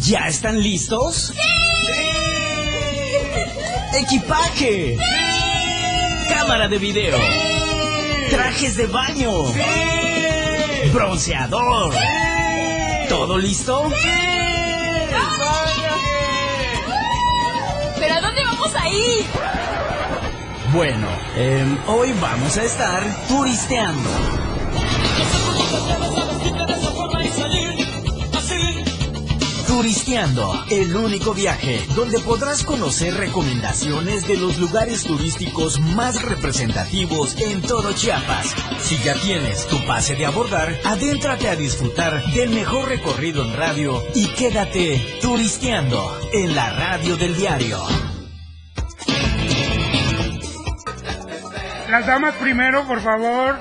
¿Ya están listos? ¡Sí! ¡Equipaje! ¡Sí! ¡Cámara de video! ¡Sí! ¡Trajes de baño! ¡Sí! ¡Bronceador! ¿Todo listo? ¡Sí! ¿Pero a dónde vamos a ir? Bueno, eh, hoy vamos a estar turisteando. Turisteando, el único viaje donde podrás conocer recomendaciones de los lugares turísticos más representativos en todo Chiapas. Si ya tienes tu pase de abordar, adéntrate a disfrutar del mejor recorrido en radio y quédate turisteando en la radio del diario. Las damas primero, por favor.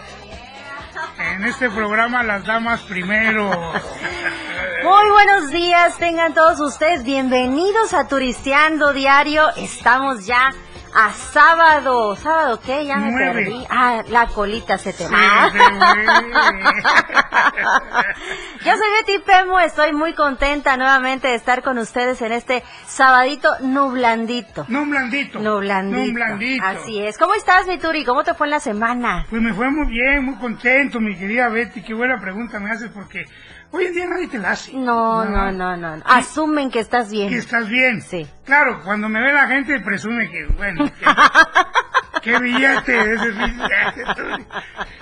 En este programa, las damas primero. Muy buenos días, tengan todos ustedes bienvenidos a Turisteando Diario. Estamos ya a sábado. ¿Sábado qué? Ya me Nueve. perdí. Ah, la colita se te va. Yo soy Betty Pemo, estoy muy contenta nuevamente de estar con ustedes en este sabadito nublandito. Nublandito. No un blandito. Así es. ¿Cómo estás, mi Turi? ¿Cómo te fue en la semana? Pues me fue muy bien, muy contento, mi querida Betty. Qué buena pregunta me haces porque hoy en día nadie te la hace. No, no, no, no. Asumen que estás Que bien. estás bien. Sí. Claro, cuando me ve la gente presume que, bueno, que, qué billete ese billete.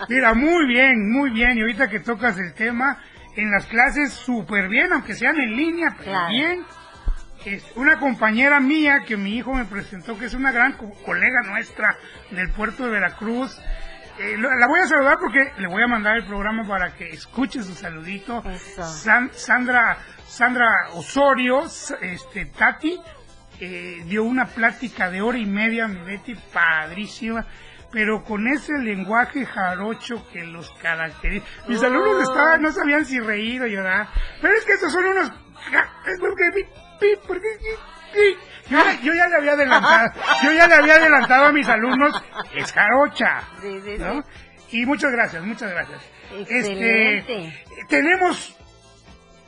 Mira, muy bien, muy bien. Y ahorita que tocas el tema, en las clases súper bien, aunque sean en línea, pero Claro. bien. Es una compañera mía que mi hijo me presentó, que es una gran co- colega nuestra del puerto de Veracruz. Eh, la voy a saludar porque le voy a mandar el programa para que escuche su saludito. San- Sandra, Sandra Osorio, este, Tati, eh, dio una plática de hora y media, mi Betty, padrísima, pero con ese lenguaje jarocho que los caracteriza. Mis Oh. alumnos estaban, no sabían si reír o llorar, pero es que estos son unos... ja- es porque porque. Yo, ya- yo ya le había adelantado, yo ya le había adelantado a mis alumnos, es jarocha. Sí, sí, sí. ¿no? Y muchas gracias, muchas gracias. Excelente. Este, tenemos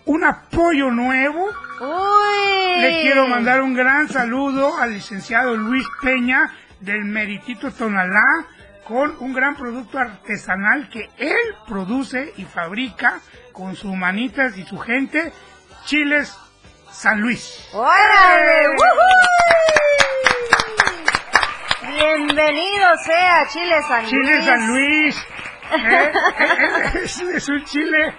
un apoyo nuevo. Uy. Le quiero mandar un gran saludo al licenciado Luis Peña del Meritito Tonalá con un gran producto artesanal que él produce y fabrica con sus manitas y su gente, Chiles San Luis. ¡Órale! ¡Eh! ¡Woohoo! Bienvenido sea Chile San Luis. Chile San Luis. ¿eh? es, es un chile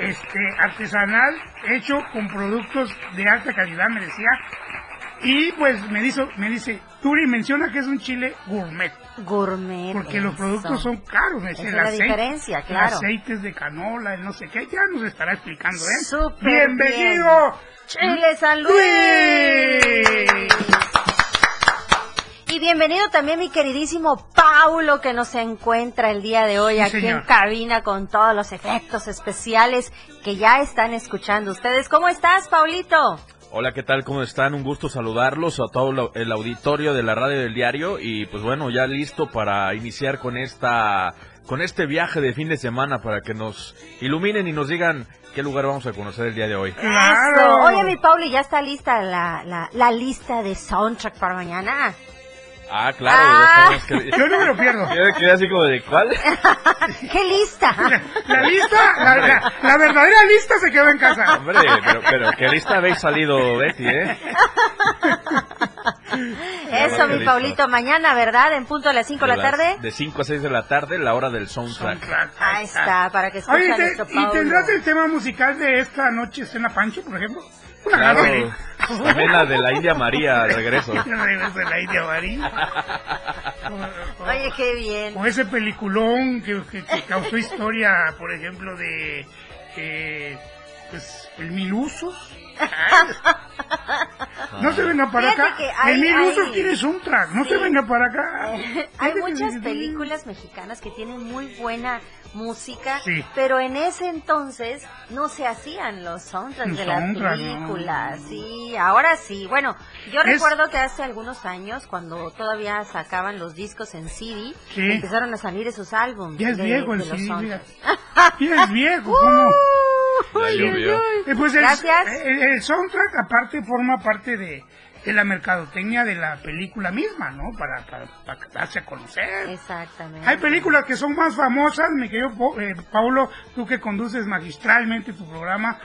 este, artesanal hecho con productos de alta calidad, me decía. Y pues me dice, me dice, Turi menciona que es un chile gourmet, Gourmet. porque los productos son caros. es la diferencia, claro. Aceites de canola, el no sé qué, ya nos estará explicando, ¿eh? Súper Bienvenido. Chile San Luis. Y bienvenido también mi queridísimo Paulo que nos encuentra el día de hoy Sí, aquí señor. en cabina con todos los efectos especiales que ya están escuchando ustedes. ¿Cómo estás, Paulito? Hola, ¿qué tal? ¿Cómo están? Un gusto saludarlos a todo lo- el auditorio de la radio del diario y pues bueno, ya listo para iniciar con esta con este viaje de fin de semana para que nos iluminen y nos digan qué lugar vamos a conocer el día de hoy. Claro. Oye, mi Pauli, ¿ya está lista la, la, la lista de soundtrack para mañana? Ah, claro, Ah. sabemos que Yo no me lo pierdo. Yo quedé así como de ¿cuál? ¿Qué lista? La lista, la, la- la verdadera lista se quedó en casa. Hombre, pero, pero qué lista habéis salido, Betty, ¿eh? Eso, mi. Paulito, mañana, ¿verdad? En punto a las 5 de la tarde. De 5 a 6 de la tarde, la hora del soundtrack. Soundtrack, Ahí está, para que escuchen Oye, te- nuestro ¿y tendrás el tema musical de esta noche, Cena Pancho, por ejemplo? Una Claro, también la de la India María al regreso. Regreso de la India María. O- o- Oye, qué bien. O ese peliculón que, que- que causó historia, por ejemplo, de eh, pues, el Mil Usos. No se venga para Fíjate acá. que hay- el Mil hay- Usos tiene soundtrack. No se Sí. venga para acá. Hay muchas películas mexicanas que tienen muy buena música, Sí. pero en ese entonces no se hacían los soundtracks Los de las soundtracks, películas. no. Sí, ahora sí. Bueno, yo Es- recuerdo que hace algunos años, cuando todavía sacaban los discos en CD, Sí. empezaron a salir esos álbumes. Ya es de- viejo el CD. Ya es viejo, ¿cómo? Ya llovió. Eh, pues el, Gracias. El, el soundtrack aparte forma parte de, de la mercadotecnia de la película misma, ¿no? Para, para, para darse a conocer. Exactamente. Hay películas que son más famosas, mi querido eh, Paulo, tú que conduces magistralmente tu programa,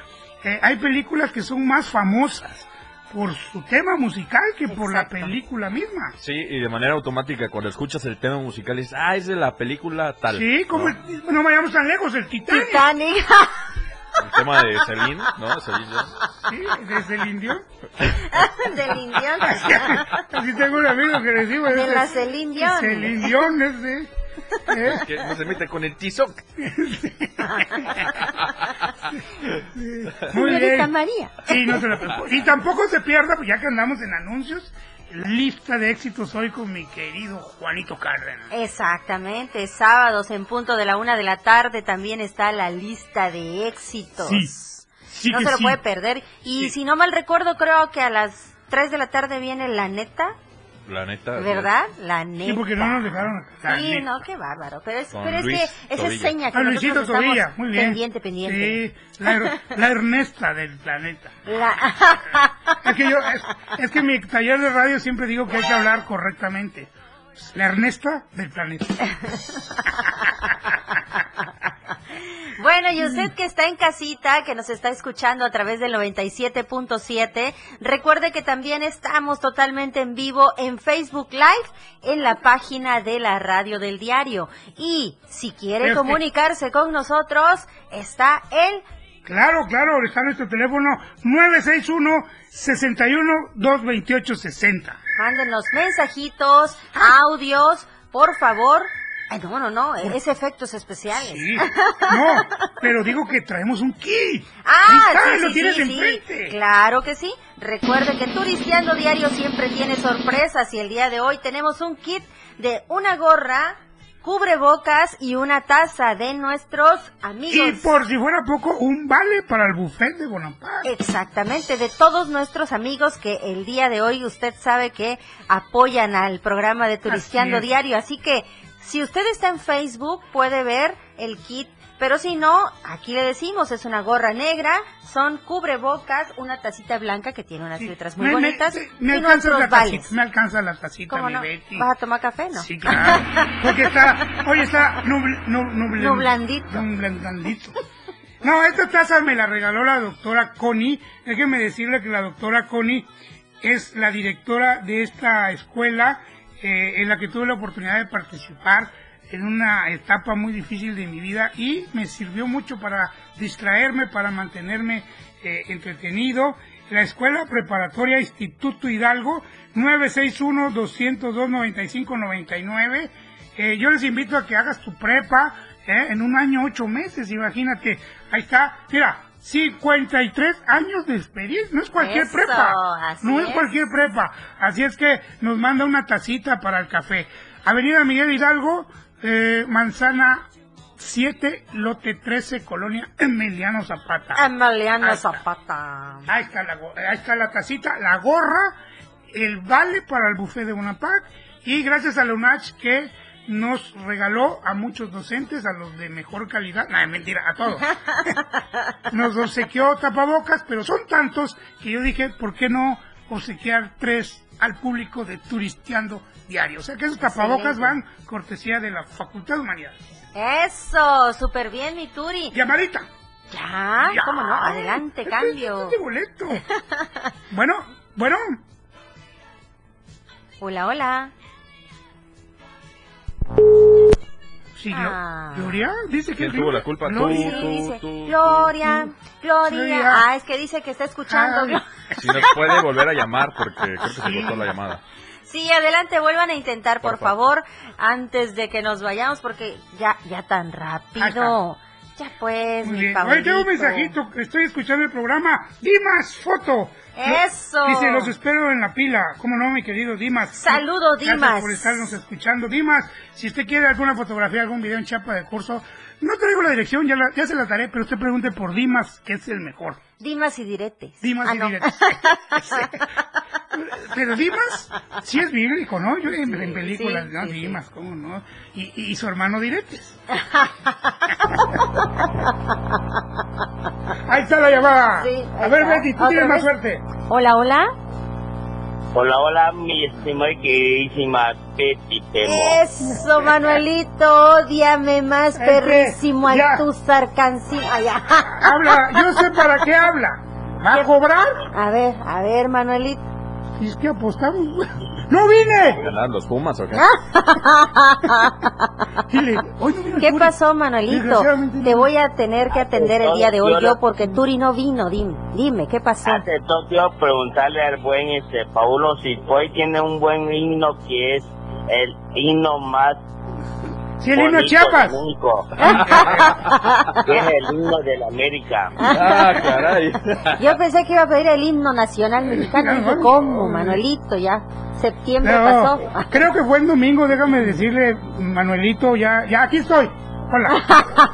eh, hay películas que son más famosas por su tema musical que por la película misma. Sí, y de manera automática cuando escuchas el tema musical dices, ah, es de la película tal. Sí, como ¿no? el- no vayamos tan lejos, el Titanic. Titanic. El tema de Celine, ¿no? Celine Dion. Sí, desde el indio. Del Indión. Así tengo un amigo que le digo. De ese- la Celine Dion. Celine Dion, ese. ¿eh? Que no se mete con el tizoc. Muy Señorita bien. María. Sí, no se la. Y tampoco se pierda, pues ya que andamos en anuncios, lista de éxitos hoy con mi querido Juanito Cárdenas. Exactamente, sábados en punto de la una de la tarde también está la lista de éxitos. Sí, sí no se lo sí. puede perder. Y si no mal recuerdo, creo que a las 3 de la tarde viene la neta, La neta. ¿verdad? La neta. Sí, porque no nos dejaron la Sí, neta. no, qué bárbaro. Pero es, Con pero es Luis que esa es seña que A Luisito nosotros estamos Tobilla, muy bien. pendiente, pendiente. Sí, la, la Ernesta del planeta. La- Es que yo, es, es que en mi taller de radio siempre digo que hay que hablar correctamente. La Ernesta del planeta. Bueno, y usted que está en casita, que nos está escuchando a través del 97.7, recuerde que también estamos totalmente en vivo en Facebook Live, en la página de la radio del diario. Y si quiere Este- comunicarse con nosotros, está el Claro, claro, está nuestro teléfono 961 61 228 60. Mándenos mensajitos, audios, por favor. Ay, no, no, no, es efectos especiales. Sí. No, pero digo que traemos un kit. Ah, está, sí, lo sí, tienes sí, enfrente. Claro que sí. Recuerde que Turisteando Diario siempre tiene sorpresas y el día de hoy tenemos un kit de una gorra, cubrebocas y una taza de nuestros amigos. Y por si fuera poco, un vale para el buffet de Bonaparte. Exactamente, de todos nuestros amigos que el día de hoy usted sabe que apoyan al programa de Turisteando Así es. Diario. Así que si usted está en Facebook puede ver el kit, pero si no, aquí le decimos, es una gorra negra, son cubrebocas, una tacita blanca que tiene unas Sí. letras muy Me- me- bonitas me, y nuestros la tacita, me alcanza la tacita, ¿Cómo mi no? Betty. ¿Vas a tomar café, no? Sí, claro. Porque está, hoy está nubl, nub- nuble- Nublandito. nublandito. No, esta taza me la regaló la doctora Connie. Déjeme decirle que la doctora Connie es la directora de esta escuela eh, en la que tuve la oportunidad de participar en una etapa muy difícil de mi vida y me sirvió mucho para distraerme, para mantenerme eh, entretenido. La Escuela Preparatoria Instituto Hidalgo 961-202-9599. Eh, yo les invito a que hagas tu prepa eh, en un año, ocho meses, imagínate. Ahí está, mira, 53 años de experiencia, no es cualquier Eso, prepa, no es es. cualquier prepa. Así es que nos manda una tacita para el café. Avenida Miguel Hidalgo, eh, Manzana 7, lote 13, Colonia Emiliano Zapata. Emiliano Ahí. Zapata. Ahí está, la, ahí está la tacita, la gorra, el vale para el buffet de Bonaparte y gracias a la UNACH que nos regaló a muchos docentes, a los de mejor calidad, no, mentira, a todos. nos obsequió tapabocas, pero son tantos que yo dije, ¿por qué no obsequiar tres al público de Turisteando Diario? O sea que esos tapabocas Excelente. van cortesía de la Facultad de Humanidades. Eso, súper bien, mi Turi. Llamadita. Ya, Ya. ¿cómo no? Adelante, Este- cambio. este boleto. bueno, bueno. Hola, hola. Sí, Ah. Gloria dice que ¿Quién tuvo la culpa? Gloria. Tú, Sí, tú, dice, tú, Gloria, Gloria. Gloria. Ah, es que dice que está escuchando. Glo- Si nos puede volver a llamar porque creo que se cortó la llamada. Sí, adelante, vuelvan a intentar, por, Por favor, antes de que nos vayamos, porque ya, ya tan rápido. Ya pues, Muy mi bien. Tengo un mensajito. Estoy escuchando el programa. Dimas, foto. Eso. Dice, los espero en la pila. ¿Cómo no, mi querido Dimas? Saludo, Dimas. Gracias por estarnos escuchando. Dimas, si usted quiere alguna fotografía, algún video en chapa de curso, no traigo la dirección, ya, la- ya se la daré, pero usted pregunte por Dimas, que es el mejor. Dimas y diretes. Dimas Ah, y no. diretes. Pero Dimas sí es bíblico, ¿no? Yo en, en películas, Sí, ¿no? sí, sí. Dimas, ¿cómo no? Y, y su hermano Diretes. Ahí está la llamada. Sí, A ver. Betty, tú ¿Otra tienes más suerte. Hola, hola. Hola, hola, mi estimada y queridísima Betty Temo. Eso, Manuelito, odiame más Es que, perrísimo al ya. tu sarcancín. Allá. Habla, yo sé para qué habla. ¿Va a cobrar? A ver, a ver, Manuelito. Y es que apostamos. ¡No vine! ¿Ganar los Pumas o qué? Dile, hoy no vino el ¿Qué Turi. pasó, Manuelito? Desgraciadamente no Te voy a tener que atender el día de hoy Yo porque Turi no vino. Dime, dime, ¿qué pasó? Hace todo quiero preguntarle al buen este Paulo si hoy tiene un buen himno que es el himno más Sí, el himno Chiapas. es el himno de la América. Ah, caray. Yo pensé que iba a pedir el himno nacional mexicano. No, Dije, no, ¿cómo. Manuelito? Ya septiembre No, pasó. creo que fue el domingo, déjame decirle, Manuelito, ya, ya aquí estoy. Hola.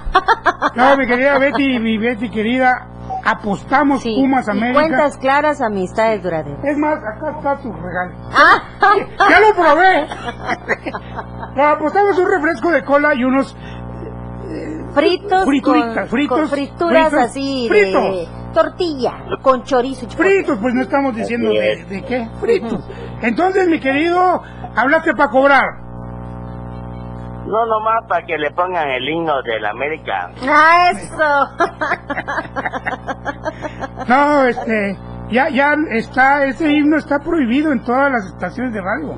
No, mi querida Betty, mi Betty querida, apostamos Sí, Pumas y América. cuentas claras, amistades duraderas. Es más, acá está tu regalo. Ah, ¡Ya lo probé! No, apostamos un refresco de cola y unos fritos Frituritas, con, fritos, con frituras fritos, así fritos. de tortilla con chorizo y fritos, pues no estamos diciendo de qué, fritos. Entonces, mi querido, hablaste para cobrar. No nomás para que le pongan el himno de la América. Ah, eso. No, este, ya, ya está, ese himno está prohibido en todas las estaciones de radio.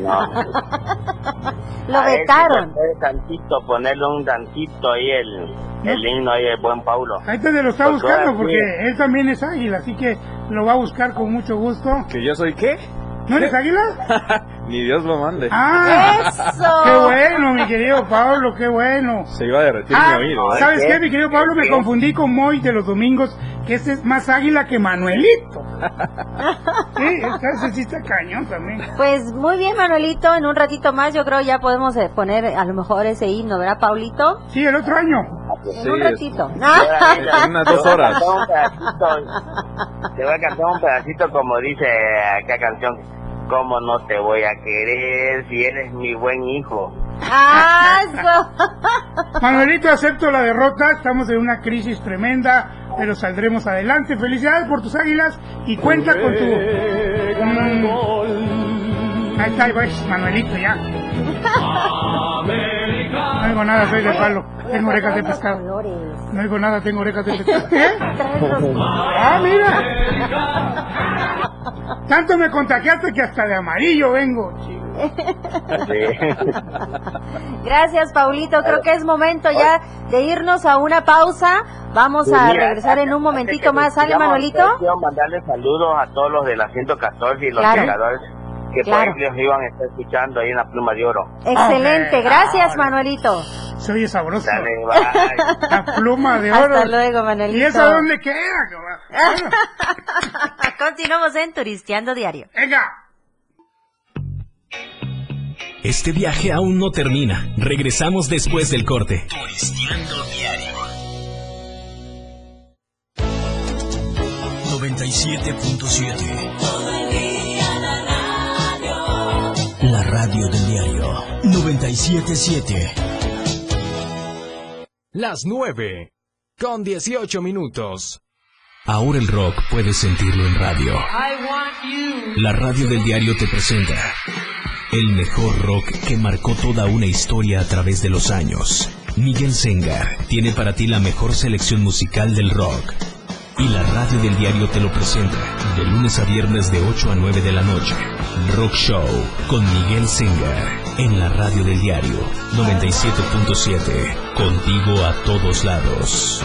No. Lo vetaron. puede tantito, ponerle un tantito ahí el, el himno ahí el buen Paulo. Ahí te lo está Pues buscando porque sí. él también es águila, así que lo va a buscar con mucho gusto. ¿Que yo soy qué? ¿No eres águila? Ni Dios lo mande. ¡Ah! Eso. ¡Qué bueno, mi querido Pablo, qué bueno! Se iba a derretir Ah, mi oído, ¿eh? ¿sabes ¿Qué? qué, mi querido Pablo? Me confundí con Moy de los domingos, que ese es más águila que Manuelito. Sí, ese sí está cañón también. Pues muy bien, Manuelito. En un ratito más yo creo ya podemos eh, poner a lo mejor ese himno, ¿verdad, Paulito? Sí, el otro año. En Sí, un es- ratito. En unas te dos voy a horas. cantar un pedacito, Te voy a cantar un pedacito como dice acá canción. ¿Cómo no te voy a querer si eres mi buen hijo? Ah, eso. Manuelito, acepto la derrota, estamos en una crisis tremenda, pero saldremos adelante. Felicidades por tus águilas y cuenta con tu... Mm. Ahí está, ahí va, Manuelito, ya. No digo nada, soy de palo. Tengo orejas de pescado. No digo nada, tengo orejas de pescado. Los- ¡Ah, mira! Tanto me contagiaste que hasta de amarillo vengo. Gracias, Paulito. Creo que es momento ya de irnos a una pausa. Vamos a regresar en un momentito más. ¿Sale, Manuelito? Quiero mandarle saludos a todos los de la 114 y los Claro. Que Claro. por ahí los iban a estar escuchando ahí en la pluma de oro. Excelente. Gracias, ahora. Manuelito. Se oye sabroso. Dale, bye. La pluma de oro. Hasta luego, Manuelito. ¿Y esa dónde queda? cabrón? Continuamos en Turisteando Diario. Venga. Este viaje aún no termina. Regresamos después del corte. Turisteando diario. 97.7 radio del diario 977 Las 9 con 18 minutos. Ahora el rock puedes sentirlo en radio. La radio del diario te presenta el mejor rock que marcó toda una historia a través de los años. Miguel Sengar tiene para ti la mejor selección musical del rock. Y la radio del diario te lo presenta de lunes a viernes de 8 a 9 de la noche. Rock Show con Miguel Sengar en la radio del diario 97.7. Contigo a todos lados.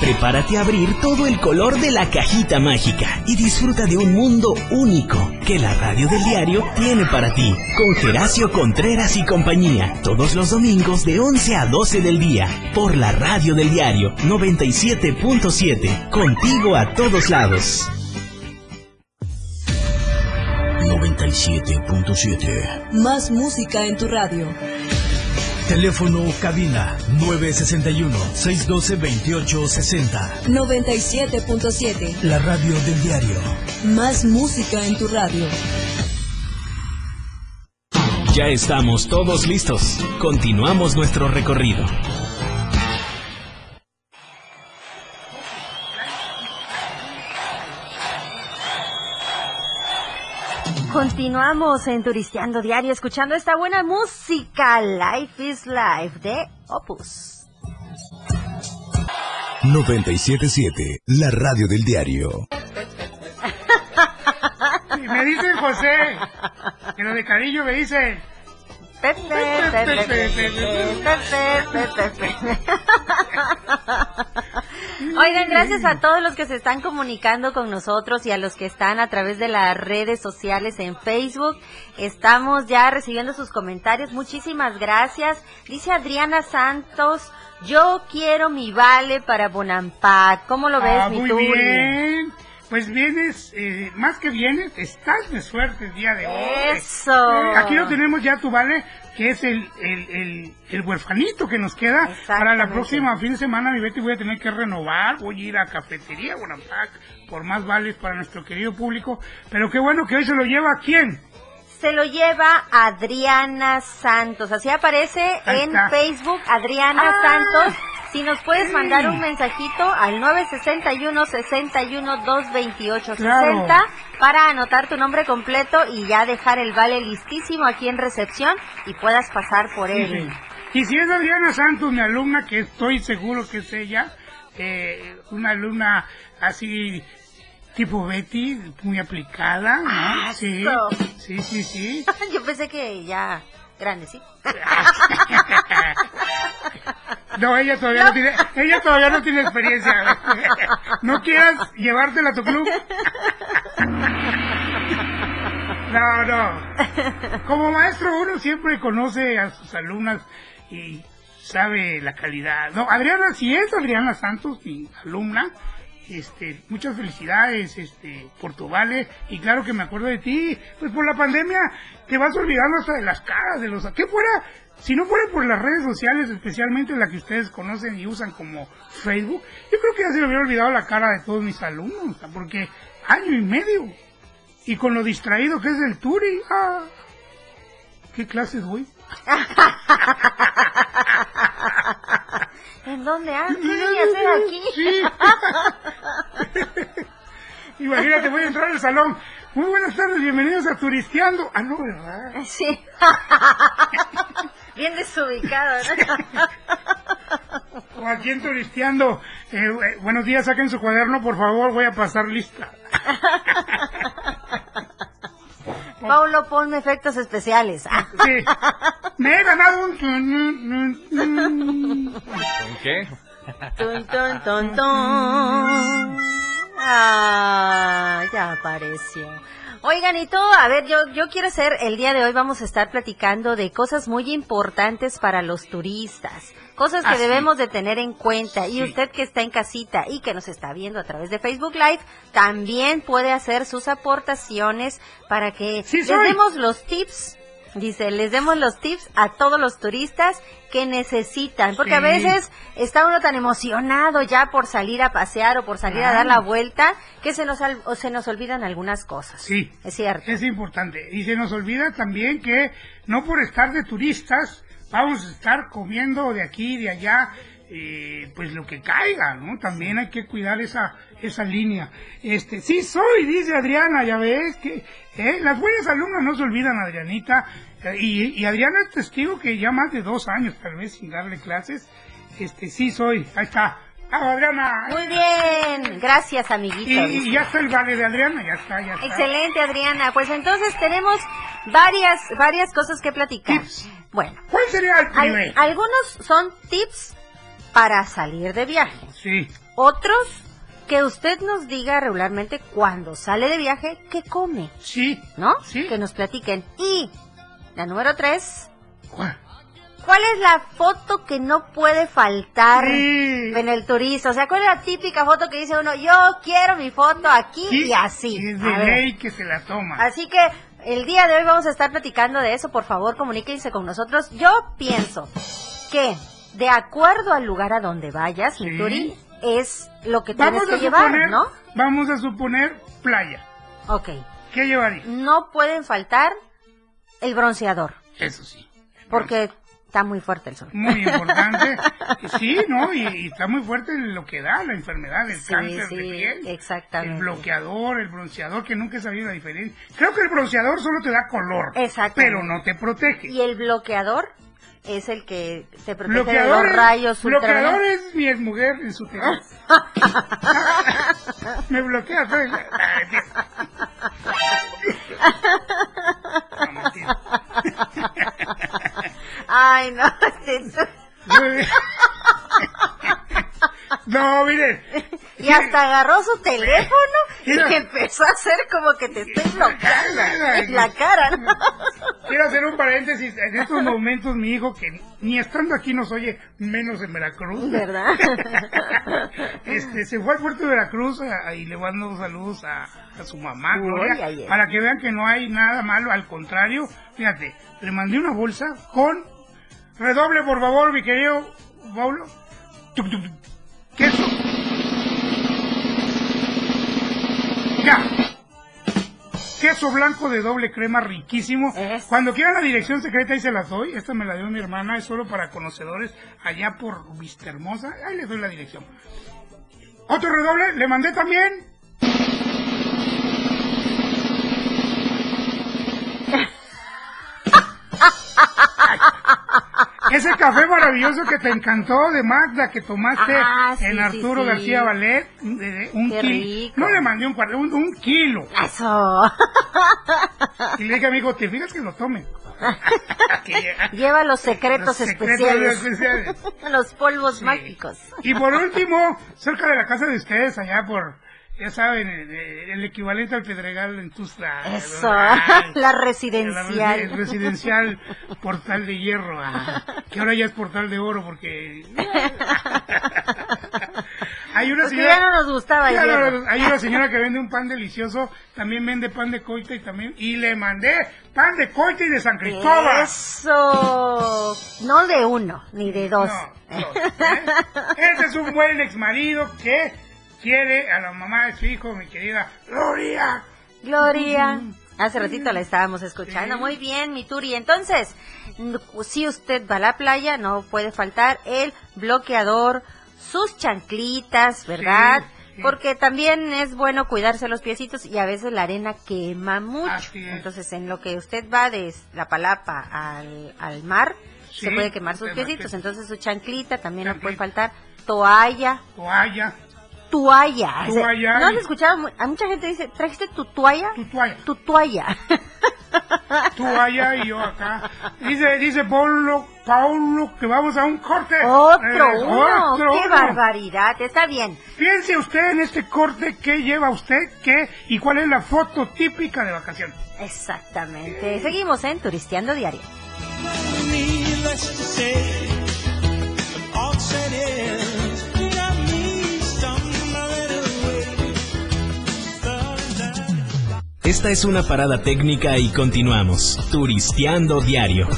Prepárate a abrir todo el color de la cajita mágica y disfruta de un mundo único que la radio del diario tiene para ti. Con Geracio Contreras y compañía, todos los domingos de 11 a 12 del día, por la radio del diario 97.7, contigo a todos lados. 97.7 Más música en tu radio. Teléfono cabina 961-612-2860. 97.7 La radio del diario. Más música en tu radio. Ya estamos todos listos. Continuamos nuestro recorrido. Continuamos en Turisteando Diario escuchando esta buena música. Life is Life de Opus. 97.7 La radio del diario. Y me dice José, que lo de cariño me dice, Oigan, gracias a todos los que se están comunicando con nosotros y a los que están a través de las redes sociales en Facebook. Estamos ya recibiendo sus comentarios. Muchísimas gracias. Dice Adriana Santos, yo quiero mi vale para Bonampak. ¿Cómo lo ves, ah, mi muy bien. Pues vienes, eh, más que vienes, estás de suerte el día de hoy. Eso. Eh, aquí lo tenemos ya, tu vale, que es el, el, el, el huerfanito que nos queda. Para la próxima fin de semana, mi Betty, voy a tener que renovar. Voy a ir a Cafetería Bonampak por más vales para nuestro querido público. Pero qué bueno que hoy se lo lleva a quién. Se lo lleva Adriana Santos. Así aparece Ahí en está. Facebook, Adriana Ah. Santos. Si nos puedes mandar un mensajito al 961 61 228 Claro. 60 para anotar tu nombre completo y ya dejar el vale listísimo aquí en recepción y puedas pasar por él. Y si es Adriana Santos, mi alumna, que estoy seguro que es ella, eh, una alumna así tipo Betty, muy aplicada, ¿no? Ah, sí, sí, sí, sí. Yo pensé que ya grande, ¿sí? No, ella todavía no, tiene, ella todavía no tiene experiencia. No quieras llevártela a tu club. No, no. Como maestro uno siempre conoce a sus alumnas y sabe la calidad. No, Adriana, si es Adriana Santos, mi alumna, este, muchas felicidades, este, por y claro que me acuerdo de ti, pues por la pandemia te vas olvidando hasta de las caras de los, ¿qué fuera? Si no fuera por las redes sociales, especialmente la que ustedes conocen y usan como Facebook, yo creo que ya se me hubiera olvidado la cara de todos mis alumnos, porque año y medio, y con lo distraído que es el Turi, ah, ¿qué clases voy? ¿En dónde andas? ¿Qué venía a hacer aquí? Sí. Imagínate, voy a entrar al salón. Muy buenas tardes, bienvenidos a Turisteando. Ah, no, ¿verdad? Sí. Bien desubicado, ¿no? O aquí en Turisteando. Eh, eh, buenos días, saquen su cuaderno, por favor, voy a pasar lista. Paulo, ponme efectos especiales. Sí. Me he ganado un... ¿Con qué? Tun, tun, tun, tun. Ah, ya apareció. Oigan, y todo, a ver, yo, yo quiero hacer, el día de hoy vamos a estar platicando de cosas muy importantes para los turistas, cosas que Ah, debemos de tener en cuenta. Y usted que está en casita y que nos está viendo a través de Facebook Live, también puede hacer sus aportaciones para que Sí, les demos los tips. Dice, les demos los tips a todos los turistas que necesitan, porque a veces está uno tan emocionado ya por salir a pasear o por salir a dar la vuelta que se nos o se nos olvidan algunas cosas. Sí. Es cierto. Es importante. Y se nos olvida también que no por estar de turistas vamos a estar comiendo de aquí y de allá, eh, pues lo que caiga, ¿no? También hay que cuidar esa, esa línea. Este, sí soy, dice Adriana, ya ves que eh, las buenas alumnas no se olvidan, Adrianita. Y, y Adriana es testigo que ya más de dos años, tal vez, sin darle clases. Este, sí soy, ahí está. Ah, Adriana. Muy bien, gracias amiguito. Y, ya está el vale de Adriana, ya está, ya está. Excelente Adriana, pues entonces tenemos varias, varias cosas que platicar. Tips. Bueno, ¿Cuál sería el al- primero? algunos son tips para salir de viaje. Sí. Otros, que usted nos diga regularmente cuando sale de viaje qué come, Sí. ¿no? Sí. Que nos platiquen. Y la número tres, ¿Cuál? ¿cuál es la foto que no puede faltar Sí. en el turista? O sea, ¿cuál es la típica foto que dice uno, yo quiero mi foto aquí Sí, y así? Es A de ver. ley que se la toma. Así que el día de hoy vamos a estar platicando de eso. Por favor, comuníquense con nosotros. Yo pienso que de acuerdo al lugar a donde vayas, Sí. Mituri, es lo que tienes Vamos que a llevar, suponer, ¿no? vamos a suponer playa. Ok. ¿Qué llevaría? No pueden faltar el bronceador, Eso sí. porque está muy fuerte el sol. Muy importante. sí, ¿no? Y, y está muy fuerte lo que da la enfermedad, el Sí, cáncer sí, de piel. El exactamente. bloqueador, el bronceador, que nunca he sabido la diferencia. Creo que el bronceador solo te da color. Exactamente. Pero no te protege. Y el bloqueador es el que te protege de Bloqueador, los es- rayos bloqueador ultravioletas. es mi exmujer en su teléfono. Me bloquea. pues. No, mentira. Ay, no. No, miren. Y hasta agarró su teléfono y empezó a hacer como que te estoy bloqueando en la cara, ¿no? Quiero hacer un paréntesis. En estos momentos, mi hijo, que ni estando aquí nos oye, menos en Veracruz. ¿Verdad? Este, se fue al puerto de Veracruz a- y le mando saludos a, a su mamá, Uy, Gloria, ay, ay. para que vean que no hay nada malo, al contrario, fíjate, le mandé una bolsa con, redoble por favor, mi querido tuc. queso, ya, queso blanco de doble crema riquísimo, cuando quieran la dirección secreta ahí se las doy, esta me la dio mi hermana, es solo para conocedores, allá por Vista Hermosa, ahí les doy la dirección. Otro redoble, le mandé también. Ese café maravilloso que te encantó de Magda que tomaste Ah, sí, en Arturo sí. García Valet, de- un Qué kilo. rico. No le mandé un cuarto, un, un kilo. Eso. Y le dije a mi hijo, te fijas que lo tome. Lleva los secretos Los secretos especiales. especiales. los polvos mágicos. Y por último, cerca de la casa de ustedes, allá por, ya saben, el, el equivalente al Pedregal en Tustra. Eso. Ay, La la residencial. resi- residencial Portal de Hierro, ah, que ahora ya es Portal de Oro porque... Hay una Porque señora... ya no nos gustaba Ya no, hay una señora que vende un pan delicioso, también vende pan de coita y también... Y le mandé pan de coita y de San Cristóbal. Eso. No de uno, ni de dos. No, no, ¿eh? Este es un buen ex marido que quiere a la mamá de su hijo, mi querida Gloria. Gloria. Hace ratito la estábamos escuchando. Sí. Muy bien, mi Turi. Entonces, si usted va a la playa, no puede faltar el bloqueador, sus chanclitas, ¿verdad? sí. Porque también es bueno cuidarse los piecitos y a veces la arena quema mucho. Entonces, en lo que usted va de la palapa al, al mar, se puede quemar sus piecitos. Entonces, su chanclita también no puede faltar. Toalla, Toalla, toalla. Toalla. ¿No has escuchado? A mucha gente dice, ¿trajiste tu toalla? tu toalla. Tu toalla. Toalla y yo acá. Dice, dice Paulo, Paulo que vamos a un corte. Otro Eh, uno. otro ¡Qué uno. barbaridad! Está bien. Piense usted en este corte, qué lleva usted, qué y cuál es la foto típica de vacaciones. Exactamente. Seguimos en Turisteando Diario. Esta es una parada técnica y continuamos. Turisteando diario.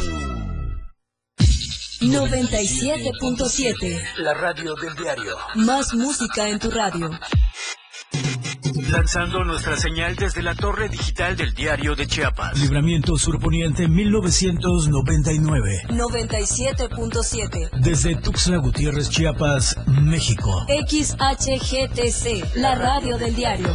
97.7. La radio del diario. Más música en tu radio. Lanzando nuestra señal desde la torre digital del diario de Chiapas. Libramiento Surponiente 1999. 97.7. Desde Tuxtla Gutiérrez, Chiapas, México. XHGTC. La radio del diario.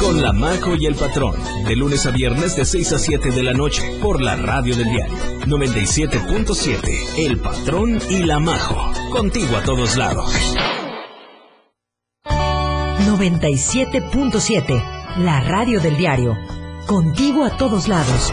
con la Majo y el Patrón, de lunes a viernes de 6 a 7 de la noche, por la radio del diario 97.7, El Patrón y la Majo, contigo a todos lados. 97.7, la radio del diario. Contigo a todos lados.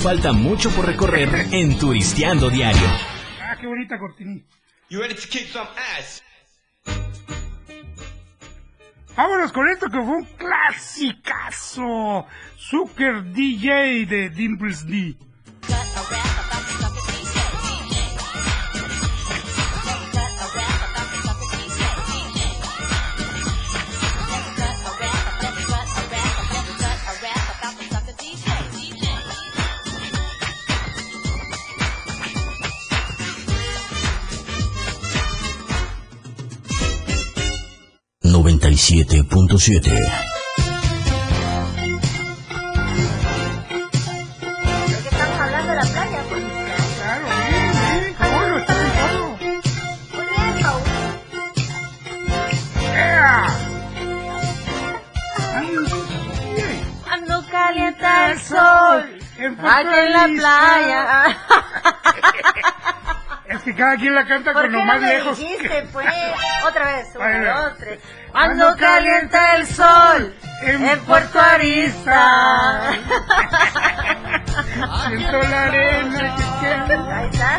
Falta mucho por recorrer en Turisteando Diario. Ah, qué bonita cortinilla. You ready to kick some ass? Vámonos con esto que fue un clasicazo. Zucker DJ de Dimples D. 97.7. Cuando calienta el sol, en la playa. Es que cada quien la canta con lo más lejos. Pues? Otra vez, uno, dos. Cuando calienta el sol En en Puerto Arista. Siento la arena que queda. Ahí está.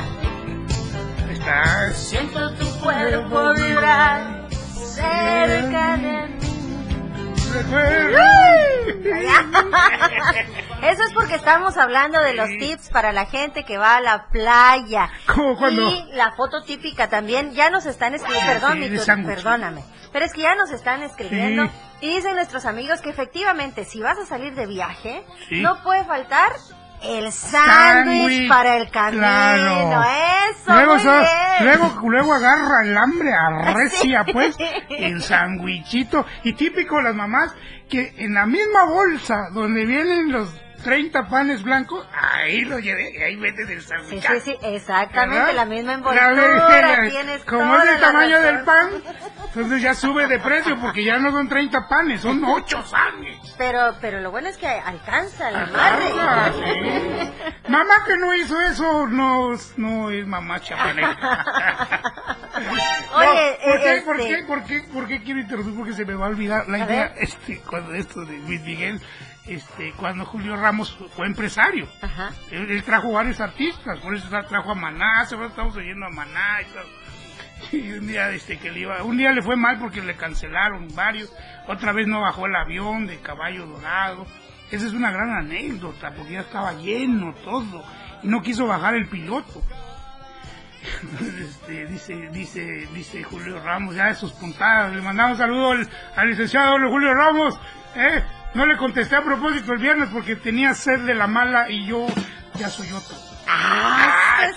Ahí está. Siento tu cuerpo vibrar cerca de mí. Eso es porque estamos hablando de los tips para la gente que va a la playa. ¿Cómo cuando? Y la foto típica también, ya nos están escribiendo, Sí, perdón, sí, mi perdóname, pero es que ya nos están escribiendo Sí. y dicen nuestros amigos que efectivamente si vas a salir de viaje, Sí. no puede faltar el sándwich para el camino. claro. Eso, Luego, muy so- bien. luego, luego agarra el hambre, arrecia pues el sandwichito. Y típico las mamás que en la misma bolsa donde vienen los 30 panes blancos, ahí lo llevé, y ahí metes el Sí, sándwich. sí, sí, exactamente, ¿Verdad? la misma La envoltura, verdad, tienes Como es el la tamaño razón. del pan, entonces ya sube de precio porque ya no son 30 panes, son 8 sándwiches. Pero, pero lo bueno es que alcanza el amarre. Ah, sí. Mamá que no hizo eso no, no es mamá chapaneca. Oye, ¿por, qué, este- por, qué, por, qué, ¿Por qué quiero interrumpir? Porque se me va a olvidar la A idea. ver. Este, cuando esto de Luis Miguel, este, cuando Julio Ramos fue empresario. Ajá. Él, él trajo varios artistas, por eso trajo a Maná, se estamos oyendo a Maná y todo. Y un día, este, que le iba, un día le fue mal porque le cancelaron varios, otra vez no bajó el avión de Caballo Dorado. Esa es una gran anécdota, porque ya estaba lleno todo, y no quiso bajar el piloto. Entonces, este, dice, dice, dice Julio Ramos, ya de sus puntadas, le mandamos saludo al, al licenciado Julio Ramos, eh, no le contesté a propósito el viernes porque tenía sed de la mala y yo ya soy otro. ¡Ah!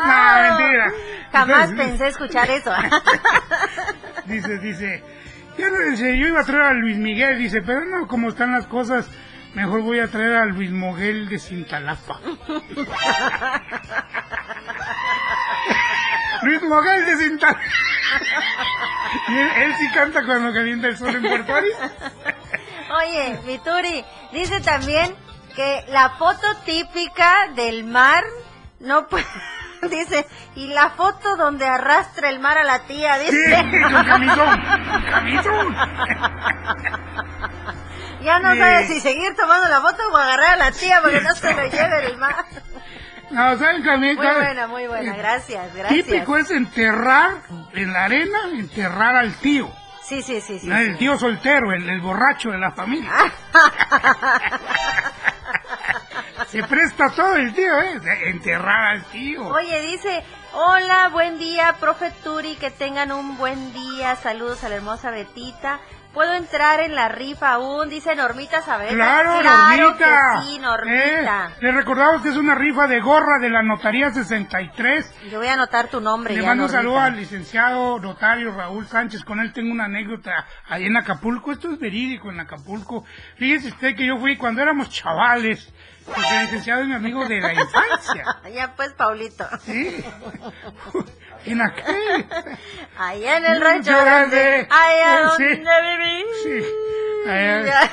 No, mentira. Jamás Entonces, pensé escuchar eso. Dice, dice, ya no, dice, yo iba a traer a Luis Miguel, dice, pero no, como están las cosas, mejor voy a traer a Luis Moguel de Cintalapa. Luis Moguel de Cintalapa. Y él, él sí canta cuando calienta el sol en Puerto. Oye, Vituri, dice también que la foto típica del mar no puede... Dice, y la foto donde arrastra el mar a la tía, dice. Sí, camisón, camisón. Ya no Sí. sabe si seguir tomando la foto o agarrar a la tía porque no se lo lleve el mar. No, ¿saben también? Muy cuál? buena, muy buena, gracias, gracias. Típico es enterrar en la arena, enterrar al tío. Sí, sí, sí, sí. El sí. tío soltero, el, el borracho de la familia. Se presta todo el tío, ¿eh? Enterrar al tío. Oye, dice, hola, buen día, profe Turi, que tengan un buen día, saludos a la hermosa Betita. ¿Puedo entrar en la rifa aún? Dice Normita Saavedra. Claro, claro Normita. que sí, Normita. Eh, le recordamos que es una rifa de gorra de la Notaría 63. Yo voy a anotar tu nombre Le ya, mando un saludo al licenciado notario Raúl Sánchez. Con él tengo una anécdota ahí en Acapulco. Esto es verídico en Acapulco. Fíjese usted que yo fui cuando éramos chavales. Porque el licenciado es mi amigo de la infancia. Ya pues, Paulito. Sí. En aquel. Allá en el rancho grande, allá donde viví. Sí. Allá-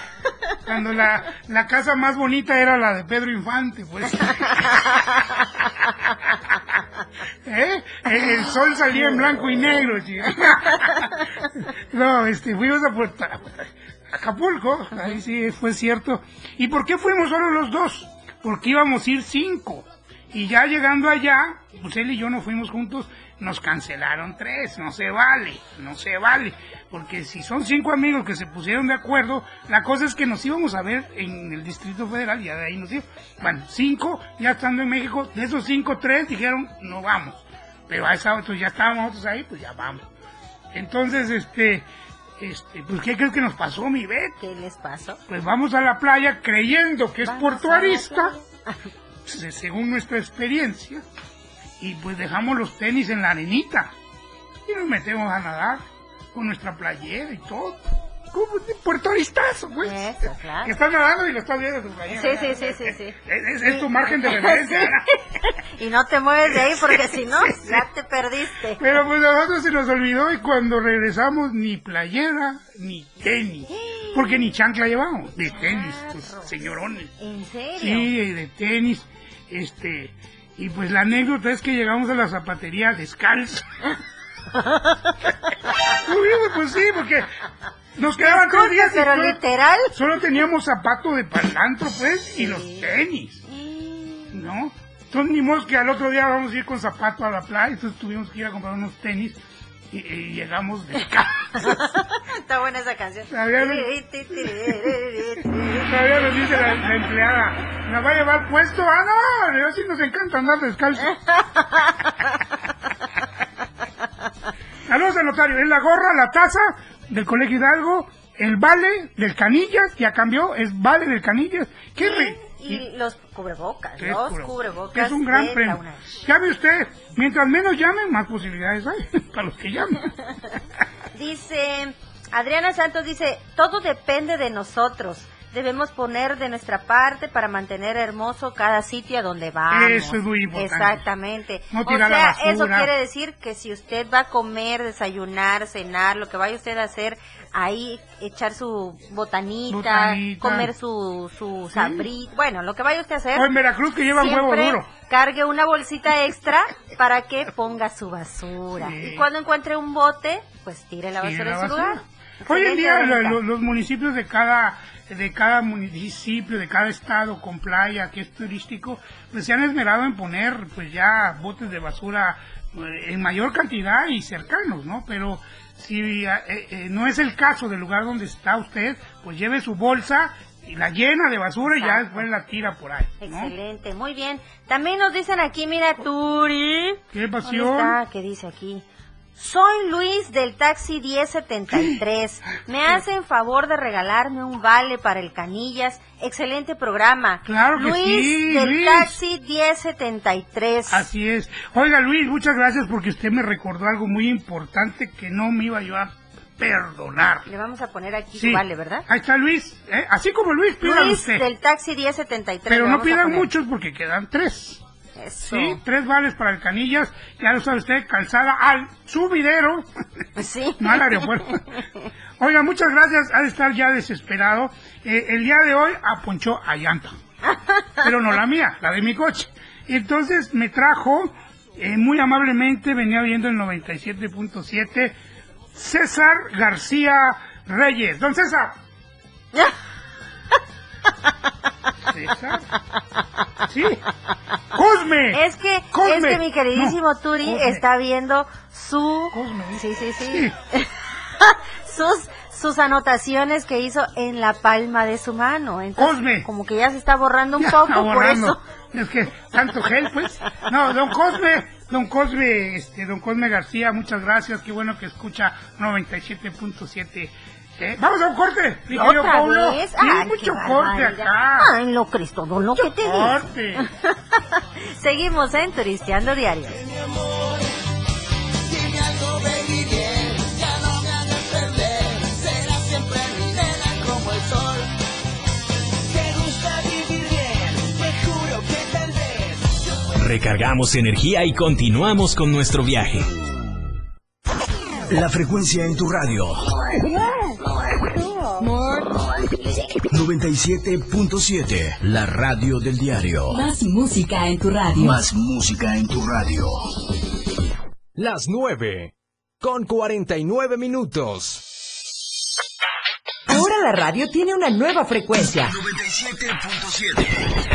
cuando la, la casa más bonita era la de Pedro Infante, pues. ¿Eh? El, el sol salía en blanco y negro, chica. No, este, fuimos a Puerto Acapulco, ahí sí fue cierto. ¿Y por qué fuimos solo los dos? Porque íbamos a ir cinco. Y ya llegando allá, pues él y yo no fuimos juntos, nos cancelaron tres, no se vale, no se vale. Porque si son cinco amigos que se pusieron de acuerdo, la cosa es que nos íbamos a ver en el Distrito Federal, y ya de ahí nos íbamos. Bueno, cinco, ya estando en México, de esos cinco, tres dijeron, no vamos. Pero a esa entonces ya estábamos nosotros ahí, pues ya vamos. Entonces, este, este, pues ¿qué crees que nos pasó, mi Bet? ¿Qué les pasó? Pues vamos a la playa creyendo que es Vamos Puerto a la Arista, se- según nuestra experiencia, y pues dejamos los tenis en la arenita y nos metemos a nadar con nuestra playera y todo. Como de Puerto Aristazo, pues. Eso, claro. Que estás nadando y lo estás viendo tu playera. Sí, sí, sí, sí, sí. Es, es- es tu margen de referencia. Y no te mueves de ahí porque si no, ya te perdiste. Pero pues a nosotros se nos olvidó y cuando regresamos ni playera ni tenis. Porque ni chancla llevamos, de tenis, pues, señorones. ¿En serio? Sí, de tenis. Este, y pues la anécdota es que llegamos a la zapatería descalzo. Pues sí, porque nos quedaban tres días pero solo- literal. Solo teníamos zapato de palantro, pues, y los tenis. ¿No? Entonces ni modo que al otro día vamos a ir con zapato a la playa, entonces tuvimos que ir a comprar unos tenis y, y llegamos descalzos. Está buena esa canción. Todavía no- Todavía nos dice la, la empleada, ¿nos va a llevar puesto? Ah, no, yo sí nos encanta andar descalzo. Saludos al notario, es la gorra, la taza del Colegio Hidalgo, el vale del Canillas, ya cambió, es vale del Canillas. ¿Qué re- Y los cubrebocas, los cubrebocas? cubrebocas. Es un gran premio. ve usted, mientras menos llamen, más posibilidades hay para los que llaman. Dice, Adriana Santos dice, todo depende de nosotros. Debemos poner de nuestra parte para mantener hermoso cada sitio a donde vamos. Eso es muy importante. Exactamente. No o tirar la sea, basura. eso quiere decir que si usted va a comer, desayunar, cenar, lo que vaya usted a hacer, ahí echar su botanita, Botanita. comer su, su sabrito, bueno, lo que vaya usted a hacer. O en Veracruz que llevan huevo duro. Cargue una bolsita extra para que ponga su basura. Sí. Y cuando encuentre un bote, pues tire la basura en la su lugar. Hoy en día los municipios de cada de cada municipio, de cada estado con playa que es turístico, pues se han esmerado en poner pues ya botes de basura eh, en mayor cantidad y cercanos, ¿no? Pero si eh, eh, no es el caso del lugar donde está usted, pues lleve su bolsa y la llena de basura y ya después la tira por ahí, ¿no? Excelente, muy bien. También nos dicen aquí, mira, Turi. Qué ¿Dónde pasión. está? ¿Qué dice aquí? Soy Luis del taxi 1073. Me hacen favor de regalarme un vale para el Canillas. Excelente programa. Claro que Luis sí, del Luis. taxi 1073. Así es. Oiga Luis, muchas gracias porque usted me recordó algo muy importante que no me iba yo a perdonar. Le vamos a poner aquí Sí. su vale, ¿verdad? Ahí está Luis, ¿eh? así como Luis, pídalo Luis usted. del taxi 1073. Pero no pidan muchos porque quedan tres. Eso. Sí, tres vales para el Canillas, ya lo sabe usted, calzada al subidero, Sí. no al aeropuerto. Oiga, muchas gracias. Ha de estar ya desesperado. Eh, el día de hoy aponchó a llanta. Pero no la mía, la de mi coche. Entonces me trajo, eh, muy amablemente, venía viendo el 97.7, César García Reyes. Don César. César. Sí. Cosme. Es que, Cosme. es que mi queridísimo No, Turi Cosme. está viendo su... Sí, sí, sí. sus, sus anotaciones que hizo en la palma de su mano. Entonces, Cosme. como que ya se está borrando un Ya poco, por eso. Es que tanto gel, pues. No, don Cosme, don Cosme, este, don Cosme García, muchas gracias. Qué bueno que escucha 97.7. ¿Eh? Vamos a un corte, mi querido ¿Otra Paulo. vez? Sí, Ay, mucho qué corte barbaridad. acá. Ay, no crees todo lo que te digo. Corte. Seguimos en Turisteando Diario. Recargamos energía y continuamos con nuestro viaje. La frecuencia en tu radio. 97.7, la radio del diario. Más música en tu radio. Más música en tu radio. Las 9. Con 49 minutos. Ahora la radio tiene una nueva frecuencia. 97.7.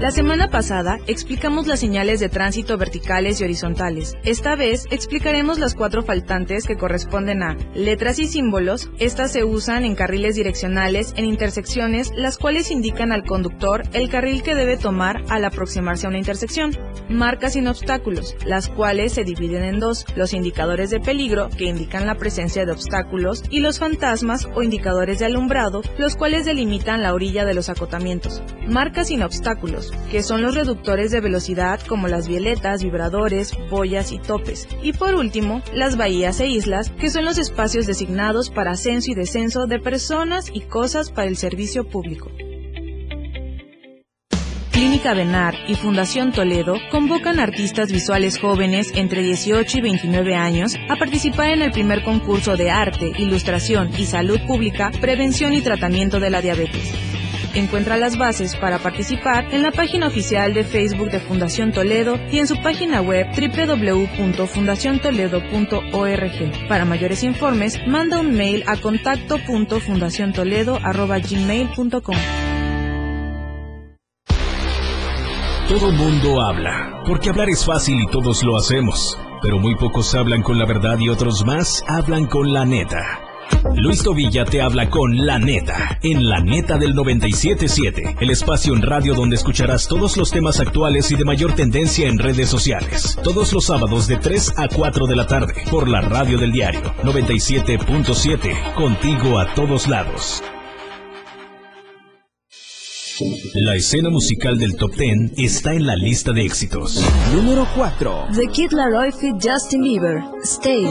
La semana pasada explicamos las señales de tránsito verticales y horizontales. Esta vez explicaremos las cuatro faltantes que corresponden a letras y símbolos. Estas se usan en carriles direccionales en intersecciones, las cuales indican al conductor el carril que debe tomar al aproximarse a una intersección. Marcas sin obstáculos, las cuales se dividen en dos, los indicadores de peligro, que indican la presencia de obstáculos, y los fantasmas o indicadores de alumbrado, los cuales delimitan la orilla de los acotamientos. Marcas sin obstáculos, que son los reductores de velocidad como las violetas, vibradores, boyas y topes. Y por último, las bahías e islas, que son los espacios designados para ascenso y descenso de personas y cosas para el servicio público. Clínica Benar y Fundación Toledo convocan artistas visuales jóvenes entre 18 y 29 años a participar en el primer concurso de arte, ilustración y salud pública, prevención y tratamiento de la diabetes. Encuentra las bases para participar en la página oficial de Facebook de Fundación Toledo y en su página web www.fundaciontoledo.org. Para mayores informes, manda un mail a contacto.fundaciontoledo.gmail.com. Todo mundo habla, porque hablar es fácil y todos lo hacemos. Pero muy pocos hablan con la verdad y otros más hablan con la neta. Luis Tobilla te habla con La Neta, en La Neta del 977, el espacio en radio donde escucharás todos los temas actuales y de mayor tendencia en redes sociales. Todos los sábados de 3 a 4 de la tarde, por la radio del diario 97.7, contigo a todos lados. La escena musical del Top 10 está en la lista de éxitos. Número 4. The Kid Laroi Justin Bieber. Stay.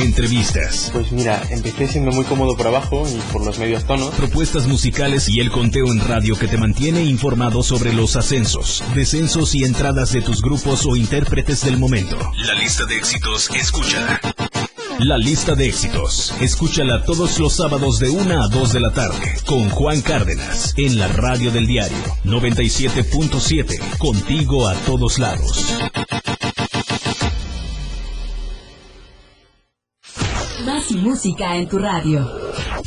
Entrevistas, Pues mira, empecé siendo muy cómodo por abajo y por los medios tonos. propuestas musicales y el conteo en radio que te mantiene informado sobre los ascensos, descensos y entradas de tus grupos o intérpretes del momento. La lista de éxitos, escúchala. La lista de éxitos, escúchala todos los sábados de 1 a 2 de la tarde con Juan Cárdenas en la radio del diario 97.7, contigo a todos lados. Más música en tu radio.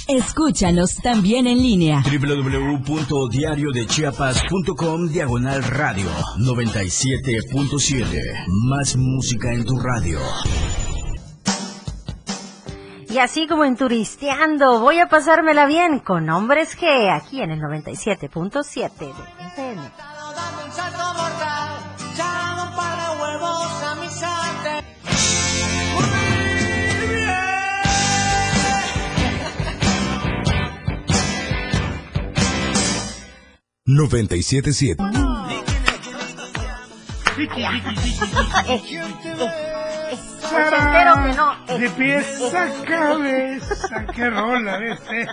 Escúchanos también en línea. www.diariodechiapas.com diagonal radio 97.7 Más música en tu radio Y así como en Turisteando, voy a pasármela bien con Hombres G, aquí en el 97.7 de FM. 977 Vicky, Vicky, Vicky, Ochentero que no. es- De pies es- a cabeza, qué rola este.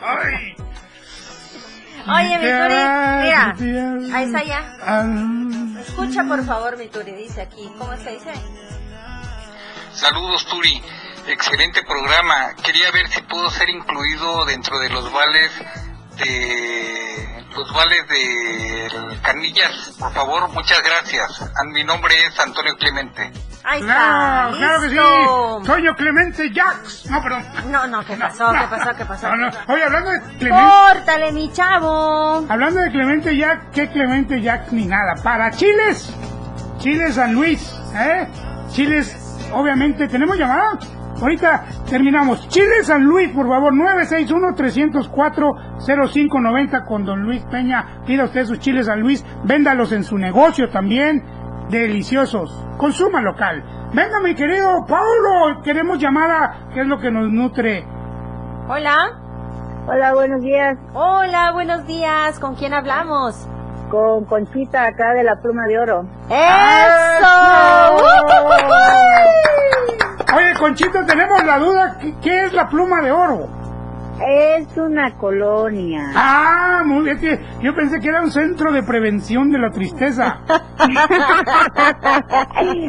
Ay. Oye, mi Turi, mira, Mira, ahí está ya. Escucha por favor, mi Turi, dice aquí. ¿Cómo que dice? Saludos Turi, excelente programa. Quería ver si puedo ser incluido dentro de los vales de los vales de Canillas. Por favor, muchas gracias. A- Mi nombre es Antonio Clemente. Ahí Claro, está, claro que sí. Toño Clemente Jax. No, perdón. No, no, ¿qué pasó? ¿Qué pasó? ¿Qué pasó? No, no. Oye, hablando de Clemente. Córtale, mi chavo. Hablando de Clemente Jack, ¿qué Clemente Jack ni nada? Para Chiles, Chiles San Luis, ¿eh? Chiles, obviamente, ¿tenemos llamada? Ahorita terminamos. Chiles San Luis, por favor, 961-304-0590 con don Luis Peña. Pida usted sus chiles San Luis, véndalos en su negocio también. Deliciosos. Consuma local. Venga, mi querido Paulo, queremos llamada, que es lo que nos nutre. Hola. Hola, buenos días. Hola, buenos días. ¿Con quién hablamos? Con Conchita, acá de la Pluma de Oro. ¡Eso! Oye, Conchita, tenemos la duda, ¿qué, qué es la pluma de oro? Es una colonia. Ah, muy bien, que yo pensé que era un centro de prevención de la tristeza.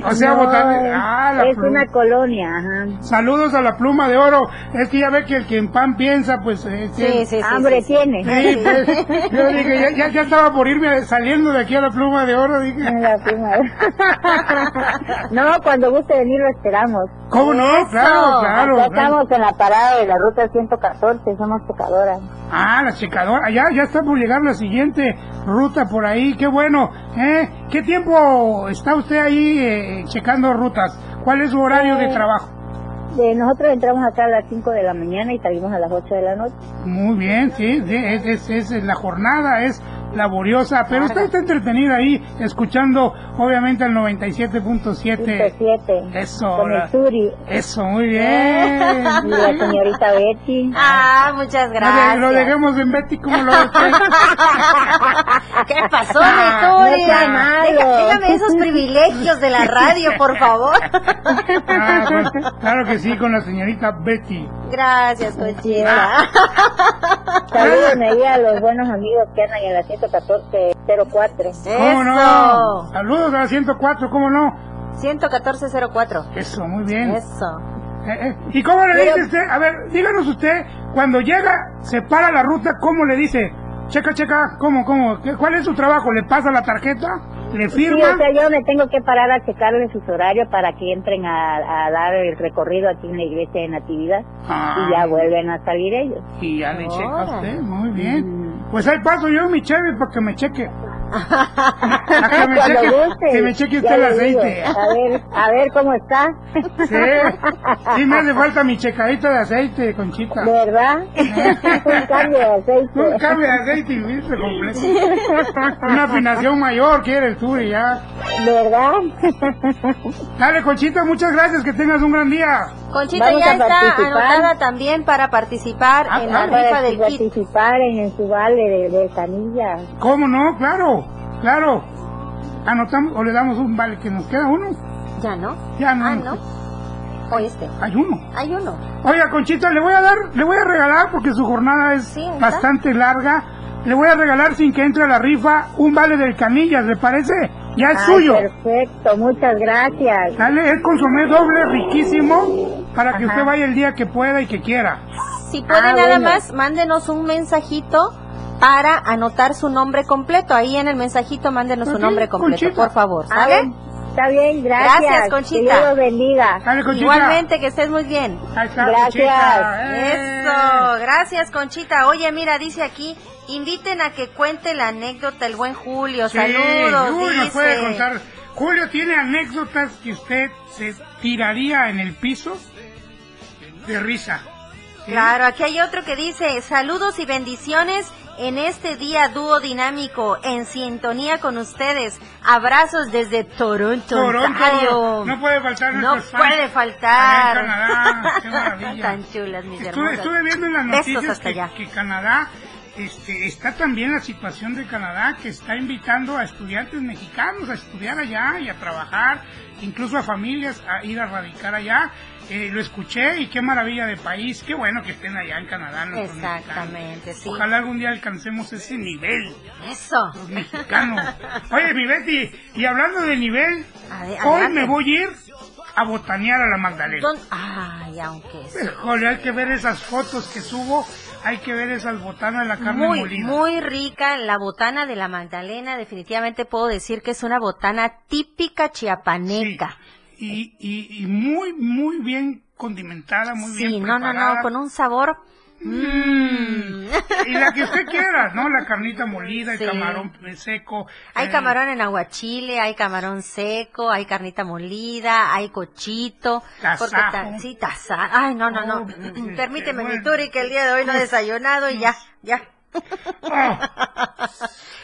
O sea, No, botar- ah, la es pluma. una colonia, ajá. Saludos a la pluma de oro. Es que ya ve que el que en pan piensa, pues... eh, Sí, sí, sí, Hambre tiene. Sí, pues, yo dije, ya, ya, ya estaba por irme saliendo de aquí a la pluma de oro, dije. La pluma de oro. no, cuando guste venir lo esperamos. ¿Cómo no? Claro, claro. Acá estamos en la parada de la ruta 114, somos tocadoras. Ah, la checadora. Ya, ya está por llegar la siguiente ruta por ahí. Qué bueno. ¿eh? ¿Qué tiempo está usted ahí eh, checando rutas? ¿Cuál es su horario de Eh, trabajo? De nosotros entramos acá a las 5 de la mañana y salimos a las 8 de la noche. Muy bien, sí, sí, es, es, es- la jornada es laboriosa, pero usted está entretenida ahí escuchando obviamente el 97.7. 7. Eso, Con el Turi. Eso, muy bien. Y la señorita Betty. Ah, muchas Lo de- gracias. Lo dejemos en Betty como lo. ¿Qué pasó, Ah, mi Turi? no. Deja- Déjame esos privilegios de la radio, por favor. Ah, pues, claro que sí, con la señorita Betty. Gracias, Conchita. Saluden ahí a los buenos amigos que andan en la 11404. ¿Cómo no? Saludos a la 104, ¿cómo no? 11404. Eso, muy bien. Eso. Eh, eh, ¿Y cómo le Pero- dice usted? A ver, díganos usted, cuando llega, se para la ruta, ¿cómo le dice? Checa, checa, ¿cómo, cómo? ¿Qué- ¿Cuál es su trabajo? ¿Le pasa la tarjeta? ¿Le Sí, firma? o sea, yo me tengo que parar a checarle sus horarios para que entren a, a dar el recorrido aquí en la iglesia de Natividad Ah. y ya vuelven a salir ellos. Y ya le checa Órale. usted, muy bien. Pues ahí paso yo mi Chevy para que me cheque. A que me cheque, guste, que me cheque ya usted el digo. aceite. A ver, a ver cómo está. Sí, sí me hace falta mi checadita de aceite, Conchita. ¿Verdad? Un cambio de aceite. Un cambio de aceite y completo. Una afinación mayor quiere el tour y ya. ¿Verdad? Dale, Conchita, muchas gracias, que tengas un gran día. Conchita Vamos ya está anotada también para participar Ah, en la rifa del kit. participar en el subale de, de Canilla. ¿Cómo no? Claro, claro. Anotamos o le damos un vale que nos queda uno. Ya no. Ya no. Ah, no. O este. Hay uno. Hay uno. Oiga, Conchita, le voy a dar, le voy a regalar porque su jornada es bastante larga. Le voy a regalar sin que entre a la rifa un vale del Canillas, ¿le parece? Ya es Ay, suyo. Perfecto, muchas gracias. Dale, es consomé doble riquísimo para que Ajá. usted vaya el día que pueda y que quiera. Si puede Ah, nada bueno. más, mándenos un mensajito para anotar su nombre completo. Ahí en el mensajito mándenos su nombre completo, Conchita. por favor. Ah, ¿Sale? Está bien, gracias. Gracias, Que Conchita. Dios los bendiga. Dale, Conchita. Igualmente, que estés muy bien. Está, Gracias. Eh. Eso, gracias Conchita. Oye, mira, dice aquí, inviten a que cuente la anécdota el buen Julio. Sí, Saludos, Julio dice. puede contar. Julio tiene anécdotas que usted se tiraría en el piso. de risa. ¿sí? Claro, aquí hay otro que dice, saludos y bendiciones en este día dúo dinámico, en sintonía con ustedes. Abrazos desde Toronto, Toronto, Ontario. no puede faltar No puede faltar. Canadá, qué maravilla. Tan chulas, mis Estuve, estuve viendo en las noticias hasta que, allá. que Canadá este, está también la situación de Canadá que está invitando a estudiantes mexicanos a estudiar allá y a trabajar, incluso a familias a ir a radicar allá. Eh, lo escuché y qué maravilla de país, qué bueno que estén allá en Canadá. Exactamente, sí. Ojalá algún día alcancemos ese nivel. Eso. Los mexicanos. Oye, mi Betty, y hablando de nivel, Ade- hoy adelante. me voy a ir a botanear a la Magdalena. ¿Dónde- Ay, aunque sí. Híjole, hay que ver esas fotos que subo, hay que ver esas botanas de la carne Muy, molida. muy rica la botana de la Magdalena. Definitivamente puedo decir que es una botana típica chiapaneca. Y, y, y muy, muy bien condimentada, muy Sí, bien no, no, preparada. no, con un sabor. Mm. Y la que usted quiera, ¿no? La carnita molida, Sí. el camarón seco. Hay eh, camarón en aguachile, hay camarón seco, hay carnita molida, hay cochito. porque sí, taza. Ay, no, no, no. Oh, pues, este, Permíteme, mi bueno. Turi, que el día de hoy no he desayunado y ya, ya.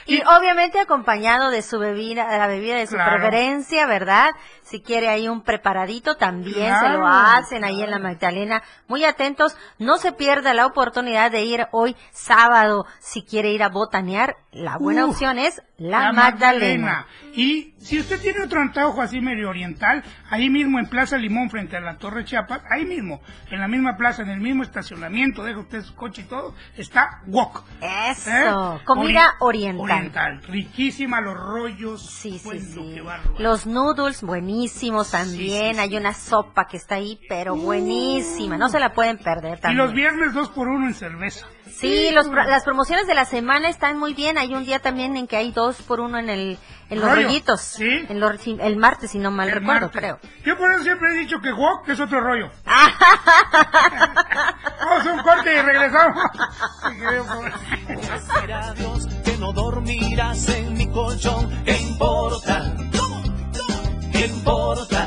Y obviamente acompañado de su bebida, la bebida de su Claro. preferencia, ¿verdad? Si quiere ahí un preparadito, también se lo hacen ahí en la Magdalena. Muy atentos, no se pierda la oportunidad de ir hoy sábado. Si quiere ir a botanear, la buena Uf, opción es la, Magdalena. Y si usted tiene otro antojo así medio oriental, ahí mismo en Plaza Limón frente a la Torre Chiapas, ahí mismo, en la misma plaza, en el mismo estacionamiento, deja usted su coche y todo, está Wok. Eso, comida oriental. Oriental, riquísima, los rollos. Sí, sí, bueno, sí. qué bárbaro. Los noodles buenísimos también. sí, Hay una sopa que está ahí, pero buenísima. No se la pueden perder Y también. los viernes dos por uno en cerveza. Sí, los las promociones de la semana están muy bien. Hay un día también en que hay dos por uno en el en los Rollo, rollitos. sí. En los- el martes, si no mal El recuerdo, martes. creo. Yo por eso siempre he dicho que Wok es otro rollo. Vamos a un corte y regresamos. Decir adiós que no dormirás en mi colchón. ¿Qué importa? ¿Qué importa?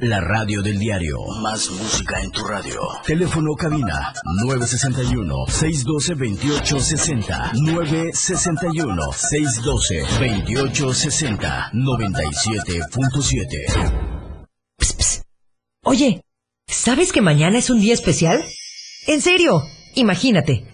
La radio del diario. Más música en tu radio. Teléfono cabina 961-612-2860. 961-612-2860. 97.7. Oye, ¿sabes que mañana es un día especial? En serio, imagínate.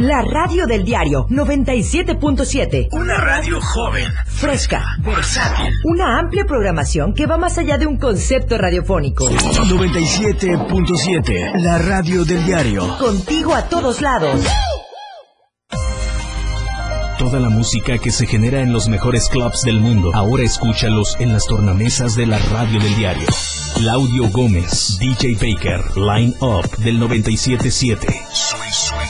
La radio del diario 97.7. Una radio joven, Fresca, versátil. Una amplia programación que va más allá de un concepto radiofónico. 97.7, la radio del diario. Contigo a todos lados. Toda la música que se genera en los mejores clubs del mundo, ahora escúchalos en las tornamesas de la radio del diario. Claudio Gómez, DJ Baker, Line Up del 97.7.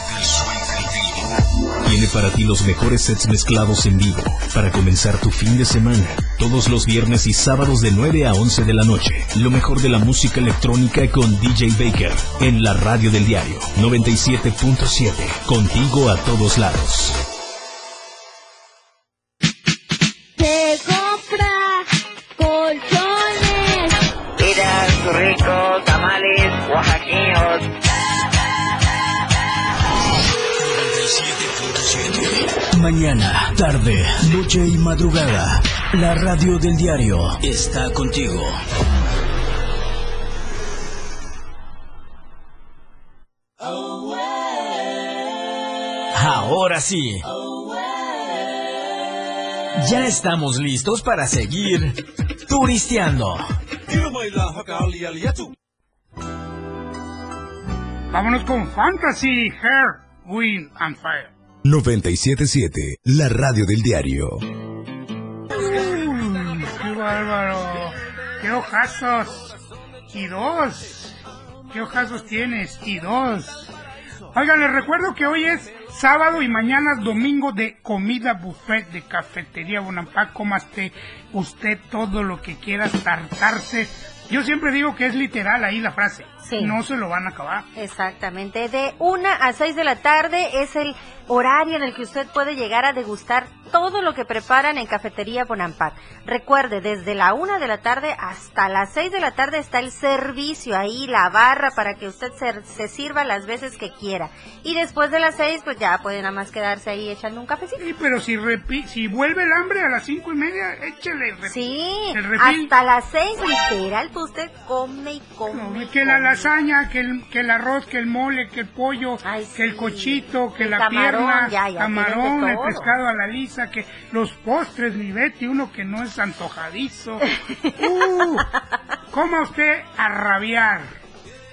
Para ti los mejores sets mezclados en vivo para comenzar tu fin de semana. Todos los viernes y sábados de 9 a 11 de la noche. Lo mejor de la música electrónica con DJ Baker en la radio del diario 97.7. Contigo a todos lados. Mañana, tarde, noche y madrugada. La radio del diario está contigo. Ahora sí. Ya estamos listos para seguir turisteando. Vámonos con Fantasy, Hair, Wind and Fire. 977, la radio del diario. Uy, ¡Qué bárbaro! ¡Qué ojazos! Y dos. ¿Qué ojazos tienes? Y dos. Oigan, les recuerdo que hoy es sábado y mañana es domingo de comida buffet de cafetería Bonampak. Comaste usted todo lo que quiera tartarse. Yo siempre digo que es literal ahí la frase. Sí. No se lo van a acabar. Exactamente, de 1 a 6 de la tarde es el horario en el que usted puede llegar a degustar todo lo que preparan en Cafetería Bonampak. Recuerde, desde la 1 de la tarde hasta las 6 de la tarde está el servicio ahí, la barra para que usted se, se sirva las veces que quiera. Y después de las 6, pues ya puede nada más quedarse ahí echando un cafecito. Sí, pero si repi- si vuelve el hambre a las cinco y media, échele el Sí, el hasta las 6 literal, pues usted come y come. y Que la lasaña, que el, que el arroz, que el mole, que el pollo, que el cochito, que El la camarón, pierna, ya, ya, camarón, el pescado a la lisa, que los postres, mi Betty, uno que no es antojadizo. uh, coma usted a rabiar.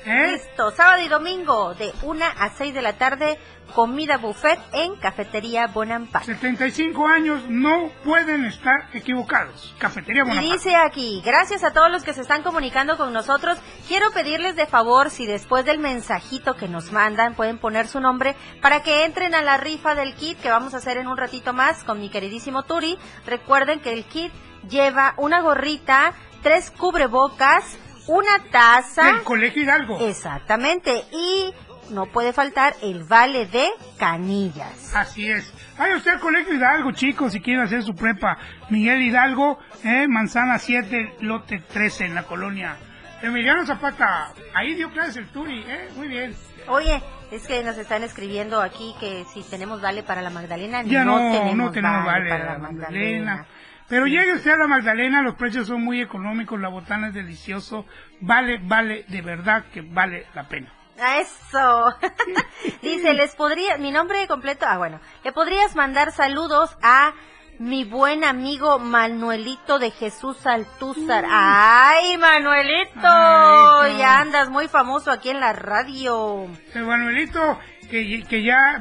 ¿Eh? Listo, sábado y domingo de 1 a 6 de la tarde, comida buffet en Cafetería Bonampak. 75 años no pueden estar equivocados. Cafetería Y Bonaparte. dice aquí, gracias a todos los que se están comunicando con nosotros, quiero pedirles de favor si después del mensajito que nos mandan pueden poner su nombre para que entren a la rifa del kit que vamos a hacer en un ratito más con mi queridísimo Turi. Recuerden que el kit lleva una gorrita, tres cubrebocas, una taza. Del Colegio Hidalgo. Exactamente, y no puede faltar el vale de canillas. Así es. Vaya usted al Colegio Hidalgo, chicos, si quieren hacer su prepa. Miguel Hidalgo, eh, Manzana 7, lote 13, en la colonia. Emiliano Zapata, ahí dio clases el Turi, eh, muy bien. Oye, es que nos están escribiendo aquí que si tenemos vale para la Magdalena. Ya no, tenemos, no tenemos vale, para la la Magdalena. Magdalena. Pero llegue usted a la Magdalena, los precios son muy económicos, la botana es delicioso, vale, vale, de verdad que vale la pena. A eso. Dice, les podría, mi nombre completo, ah bueno, le podrías mandar saludos a mi buen amigo Manuelito de Jesús Altúzar. Ay, Manuelito, Ay, no. ya andas muy famoso aquí en la radio. El Manuelito, que, que ya,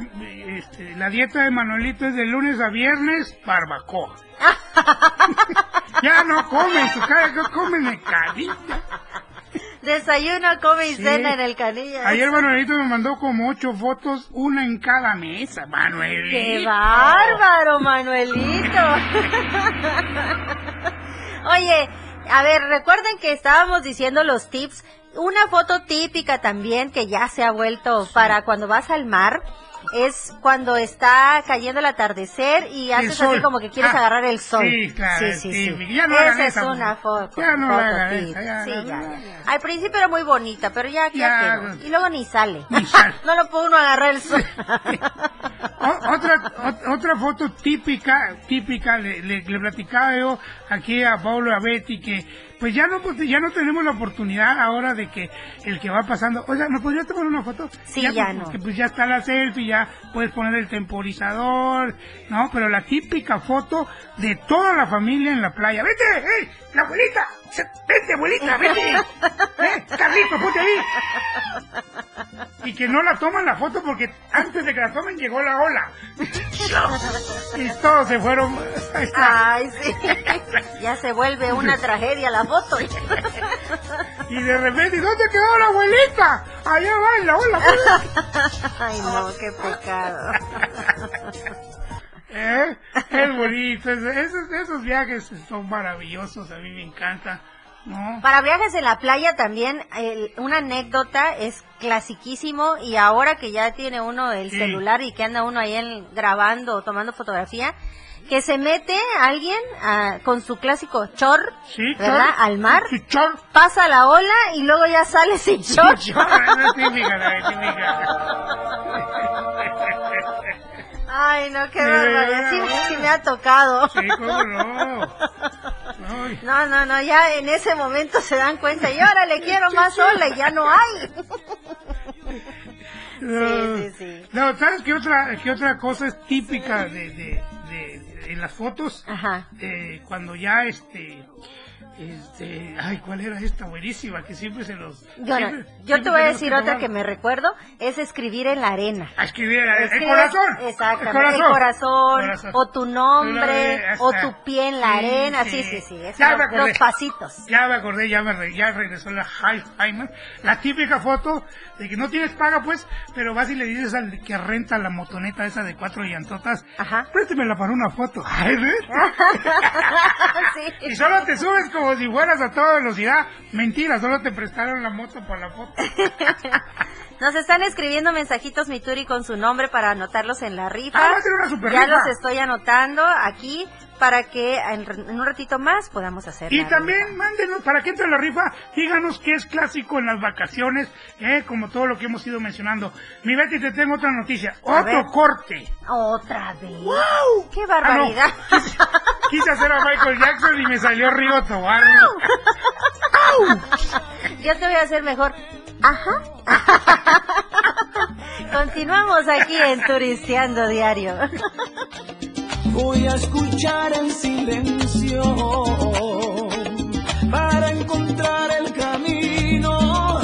este, la dieta de Manuelito es de lunes a viernes, barbacoa. ya no come en su casa, no come en el canilla. Desayuno, come y Sí. cena en el canilla. Ayer Manuelito me mandó como ocho fotos, una en cada mesa, Manuelito. ¡Qué bárbaro, Manuelito! Oye, a ver, recuerden que estábamos diciendo los tips. Una foto típica también que ya se ha vuelto para cuando vas al mar es cuando está cayendo el atardecer y haces así como que quieres Ah, agarrar el sol. sí, claro, sí, sí, sí. típico. Ya no hagan Esa es esa, una foto. Ya no la foto esa, ya, Sí, no, ya. no, Al principio era muy bonita, pero ya, ya, quedó. Y luego ni sale. Ni sale. no lo puede uno agarrar el sol. O- otra, ot- otra foto típica, típica, le, le, le platicaba yo aquí a Pablo y a Betty que pues ya no pues, ya no tenemos la oportunidad ahora de que el que va pasando, oiga, ¿me podría tomar una foto? Sí, ya pues, no. Porque pues ya está la selfie, ya puedes poner el temporizador, ¿no? Pero la típica foto de toda la familia en la playa. ¡Vete! ¡Ey! ¡La abuelita! ¡Vete, abuelita! ¡Vete! ¡Eh! ¡Carlito, ponte ahí! Y que no la toman la foto porque antes de que la tomen llegó la ola. Y todos se fueron. Ay, sí. Ya se vuelve una tragedia la foto. Y de repente, ¿y dónde quedó la abuelita? Allá va en la ola. Ay, no, qué pecado. ¿Eh? Es bonito. es- Esos, esos viajes son maravillosos. A mí me encanta. ¿No? Para viajes en la playa también, el- una anécdota es clasiquísimo y ahora que ya tiene uno el Sí. celular y que anda uno ahí en- grabando o tomando fotografía, que se mete alguien ah, con su clásico chor, ¿verdad? chor. Al mar, chor. pasa la ola y luego ya sale sin chor. Chor, Ay, no, qué Sí, barbaridad. Sí, sí me ha tocado. Sí, cómo no. Ay. No, no, no, ya en ese momento se dan cuenta y ahora le quiero más ola y ya no hay. No, sí, sí. No, ¿sabes qué otra, qué otra cosa es típica de, de, de- las fotos? Ajá. Eh, cuando ya este, este, ay, ¿cuál era esta buenísima? Que siempre se los... Siempre- yo siempre te voy a decir que otra que me recuerdo, es escribir en la arena. A escribir el, el Escribes- corazón. Exactamente, el El corazón, corazón. o tu nombre, vez, o tu pie en la Sí, arena, sí. sí, sí, Ya los, me acordé. los pasitos. Ya me acordé, ya me ya regresó la high five, la típica foto de que no tienes paga pues, pero vas y le dices al que renta la motoneta esa de cuatro llantotas, Ajá. préstemela para una foto. Ay. Sí. Y solo te subes como si fueras a toda velocidad. Mentira, solo te prestaron la moto para la foto. Nos están escribiendo mensajitos Mituri con su nombre para anotarlos en la rifa. Ah, va a ser una super ya rifa. los estoy anotando aquí para que en, un ratito más podamos hacer Y también mándenos, para que entre la rifa, díganos qué es clásico en las vacaciones, eh, como todo lo que hemos ido mencionando. Mi Betty, te tengo otra noticia, A otro ver. corte. Otra vez. ¡Wow! ¡Qué barbaridad! Ah, no. Quise, quise hacer a Michael Jackson y me salió Río Tobar. Yo te voy a hacer mejor. Ajá. Continuamos aquí en Turisteando Diario. Voy a escuchar en silencio para encontrar el camino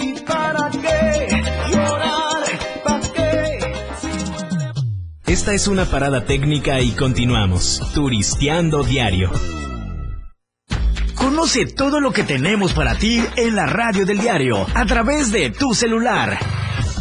y para qué llorar, para qué. Esta es una parada técnica y continuamos. Turisteando diario. Conoce todo lo que tenemos para ti en la radio del diario a través de tu celular.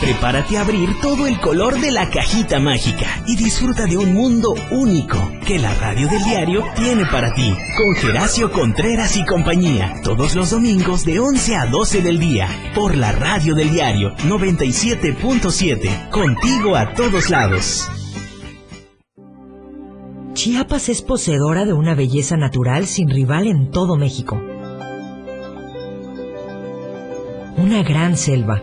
Prepárate a abrir todo el color de la cajita mágica y disfruta de un mundo único que la radio del diario tiene para ti. Con Geracio Contreras y compañía, todos los domingos de 11 a 12 del día, por la radio del diario 97.7, contigo a todos lados. Chiapas es poseedora de una belleza natural sin rival en todo México. Una gran selva,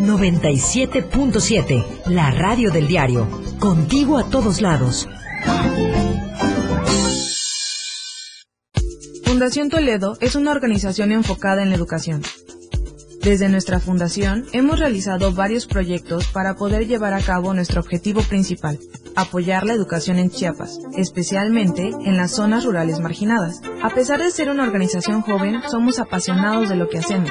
97.7, la radio del diario, contigo a todos lados. Un Fundación Toledo es una organización enfocada en la educación. Desde nuestra fundación hemos realizado varios proyectos para poder llevar a cabo nuestro objetivo principal, apoyar la educación en Chiapas, especialmente en las zonas rurales marginadas. A pesar de ser una organización joven, somos apasionados de lo que hacemos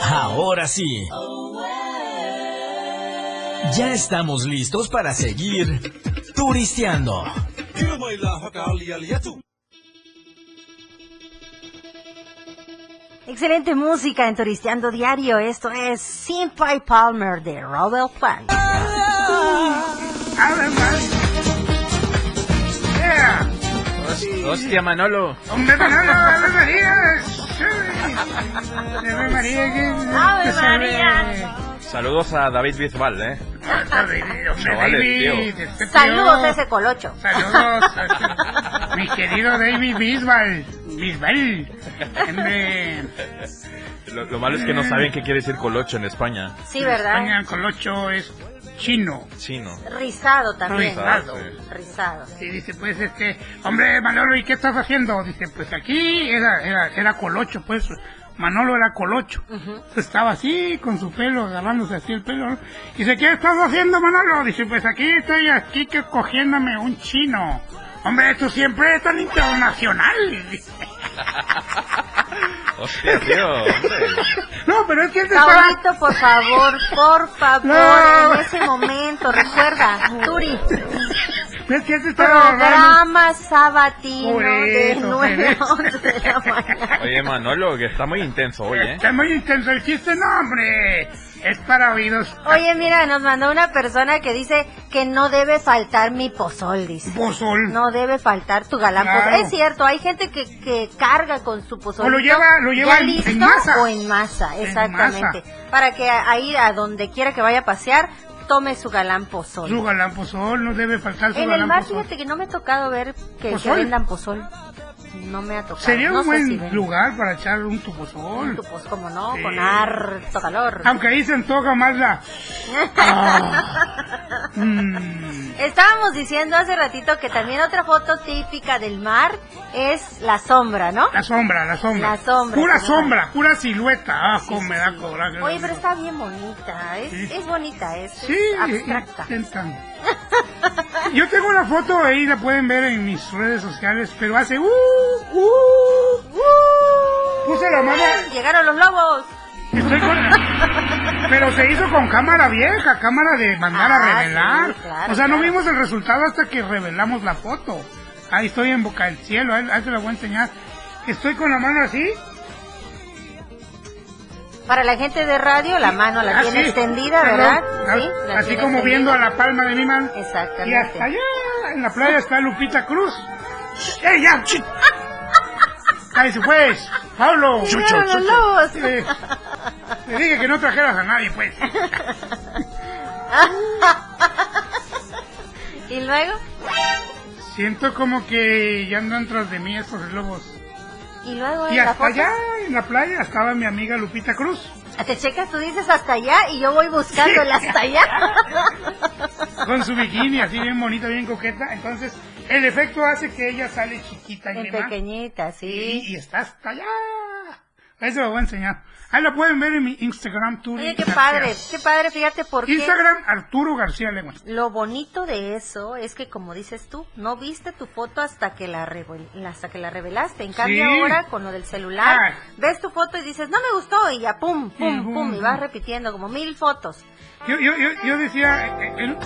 Ahora sí. Ya estamos listos para seguir turisteando. Excelente música en Turisteando Diario. Esto es Simple Palmer de Robert Plant. Hostia, Manolo. Hombre, Manolo, Ave María. Ave María, que... Ave. Saludos a David Bisbal, ¿eh? Hombre, Chavales, David, tío. este Saludos a ese colocho. Saludos a mi querido David Bisbal. Bisbal. Hombre, Lo, lo malo es que no saben qué quiere decir colocho en España. Sí, ¿verdad? España, colocho es chino. Chino. Rizado también. Rizado. Rizado. Y dice, pues, este, hombre, Manolo, ¿y qué estás haciendo? Dice, pues aquí era, era, era colocho, pues, Manolo era colocho. Estaba así, con su pelo, agarrándose así el pelo. ¿no? Dice, ¿qué estás haciendo, Manolo? Dice, pues aquí estoy aquí que cogiéndome un chino. Hombre, tú siempre eres tan internacional. Hostia, tío, hombre. No, pero es que él te estaba... Paulito, por favor, por favor, No. en ese momento, recuerda, Turi, Es que él te estaba agarrando... programa sabatino de eso, 9 a por 11 de la mañana. Oye, Manolo, que está muy intenso hoy, ¿eh? Está muy intenso el chiste, no, hombre. Es para oídos. Oye, mira, nos mandó una persona que dice que no debe faltar mi pozol, dice. Pozol. No debe faltar tu galán Claro. pozol. Es cierto, hay gente que, que carga con su pozol. O lo lleva- lo lleva en- listo en masa. o en masa, En exactamente. Para que ahí, a donde quiera que vaya a pasear, tome su galán pozol. Su galán pozol, no debe faltar su En el galán mar, pozol. fíjate que no me ha tocado ver que, que vendan pozol. No me ha tocado. Sería un buen si lugar para echar un tupozol. Pues como no, Sí. con harto calor. Aunque ahí se antoja más la... Ah. Mm. Estábamos diciendo hace ratito que también otra foto típica del mar es la sombra, ¿no? La sombra, la sombra. La sombra, Pura sí, sombra, pura silueta. Ah, cómo me da coraje. Oye, pero está bien bonita, es, Sí. es bonita, es, Sí, es abstracta. intentan. Yo tengo una foto ahí, la pueden ver en mis redes sociales, pero hace... Uh, uh, puse la mano... Llegaron los lobos. Estoy con... Pero se hizo con cámara vieja, cámara de mandar a Ah, revelar. sí, claro, o sea, no vimos el resultado hasta que revelamos la foto. Ahí estoy en Boca del Cielo, ahí, ahí te la voy a enseñar. Estoy con la mano así. Para la gente de radio, la mano la así, tiene extendida, ¿verdad? ah, Sí, la así como extendida. viendo a la palma de mi mano. Y Exactamente. hasta allá, en la playa está Lupita Cruz. Chi! ¡Cállese pues! ¡Pablo! Llegaron los lobos. Eh, Te dije que no trajeras a nadie, pues. y luego, Siento como que ya andan tras de mí estos lobos. Y luego Y en la hasta allá, en la playa, estaba mi amiga Lupita Cruz. Te checas, tú dices hasta allá y yo voy buscando el hasta allá. Con su bikini así bien bonita, bien coqueta. Entonces, el efecto hace que ella sale chiquita y En demás. pequeñita, Y, sí. y está hasta allá. Ahí se lo voy a enseñar. Ahí la pueden ver en mi Instagram, Turi. Oye, qué García. padre, qué padre, fíjate por qué. Instagram, Arturo García Leguas. Lo bonito de eso es que, como dices tú, no viste tu foto hasta que la, hasta que la revelaste. En cambio, Sí. ahora con lo del celular, ves tu foto y dices, no me gustó, y ya pum, pum, Y pum, pum, y vas repitiendo como mil fotos. Yo, yo, yo, yo decía... eh, eh,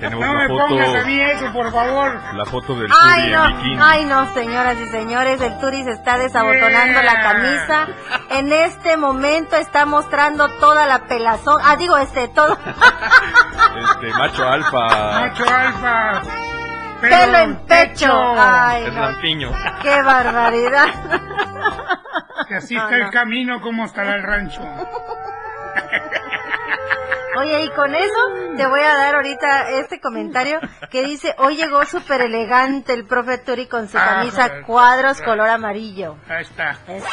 Tenemos no la me foto, pongas a mí eso, por favor. la foto del Ay Turi no, en bikini. ay no, señoras y señores, el Turi se está desabotonando la camisa. En este momento está mostrando toda la pelazón. Ah, digo, este, todo. Este, macho alfa. Macho alfa. Pelo en pecho. Ay, es no. lampiño. Qué barbaridad. Que así No, está no. el camino como estará el rancho. Oye, y con eso te voy a dar ahorita este comentario que dice, hoy llegó súper elegante el profe Turi con su Ah, camisa cuadros color amarillo. Ahí está. Eso.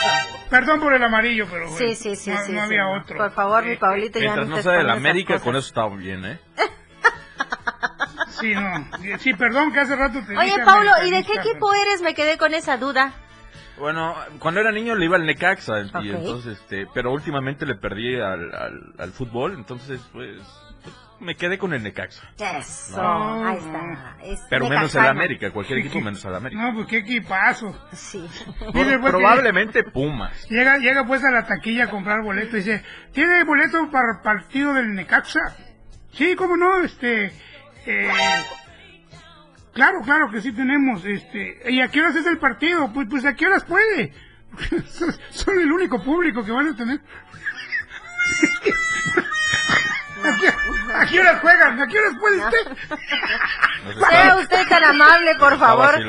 Perdón por el amarillo, pero Sí, bueno, sí, sí, no, sí. no sí, había otro. Por favor, mi Paulito, ya Mientras no sea de la América, cosas. con eso está bien, ¿eh? Sí, no. Sí, perdón que hace rato te Oye, dije Paulo, ¿y de qué equipo eres? Me quedé con esa duda. Bueno, cuando era niño le iba al Necaxa, y entonces, este, pero últimamente le perdí al, al, al fútbol, entonces, pues, me quedé con el Necaxa. Eso, No. ahí está. Es Pero menos el. América, cualquier equipo menos el América. No, pues qué equipazo. Sí. Pues, Probablemente Pumas. Llega, llega pues a la taquilla a comprar boleto y dice, ¿tiene boleto para el partido del Necaxa? Sí, cómo no, este, eh, claro, claro que sí tenemos, este, ¿y a qué horas es el partido? Pues, pues a qué horas puede. son, el único público que van a tener. ¿A qué, a qué horas juegan? ¿A qué horas puede usted? Sea usted tan amable, por favor.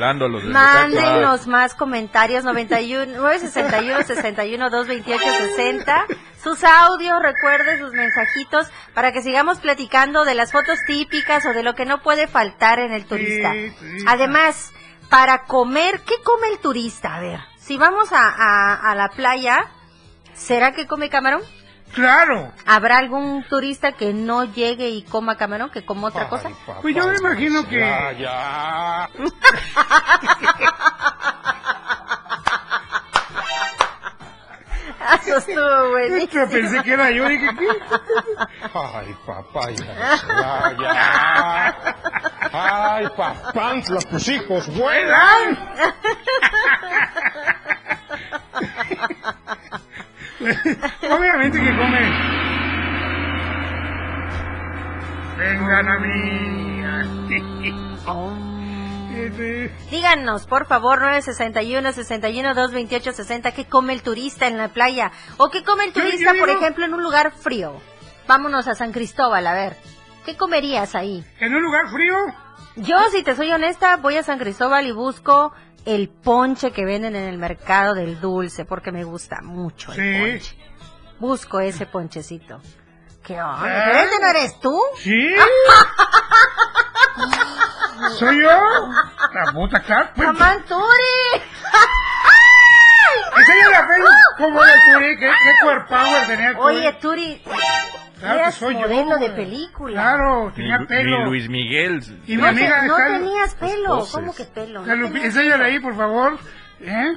Mándenos más comentarios 91 961 61 228 60. Sus audios, recuerde sus mensajitos para que sigamos platicando de las fotos típicas o de lo que no puede faltar en el turista. Sí, sí. Además, para comer, ¿qué come el turista? A ver, si vamos a, a, a la playa, ¿será que come camarón? Claro. ¿Habrá algún turista que no llegue y coma camarón, que coma otra cosa? Pues yo me imagino que... Ya, ya. Eso estuvo buenísimo. Yo pensé que era yo, dije, ¿qué? Ay, papá, ya, ya. Ay, papantlas, tus hijos vuelan. Obviamente que come. Vengan a mí. Díganos, por favor, 961 61 228 60, ¿qué come el turista en la playa? ¿O qué come el turista, por ejemplo, en un lugar frío? Vámonos a San Cristóbal, a ver. ¿Qué comerías ahí? ¿En un lugar frío? Yo, si te soy honesta, voy a San Cristóbal y busco el ponche que venden en el mercado del dulce, porque me gusta mucho el ponche. Busco ese ponchecito. ¿Qué onda? ¿Eh? ¿Pero ese no eres tú? ¿Sí? ¿Soy yo? La puta. Pues, ¡Amanturi! enseña la pelo como de Turi, ¿qué, qué cuerpower tenía Turi. Oye, Turi, Claro que eras soy yo. modelo de película. Claro, Mi, tenía mi pelo. Luis Miguel. Y mi No, amiga no tenías pelo. ¿Cómo que pelo? No Enséñale ahí, por favor. ¿Eh?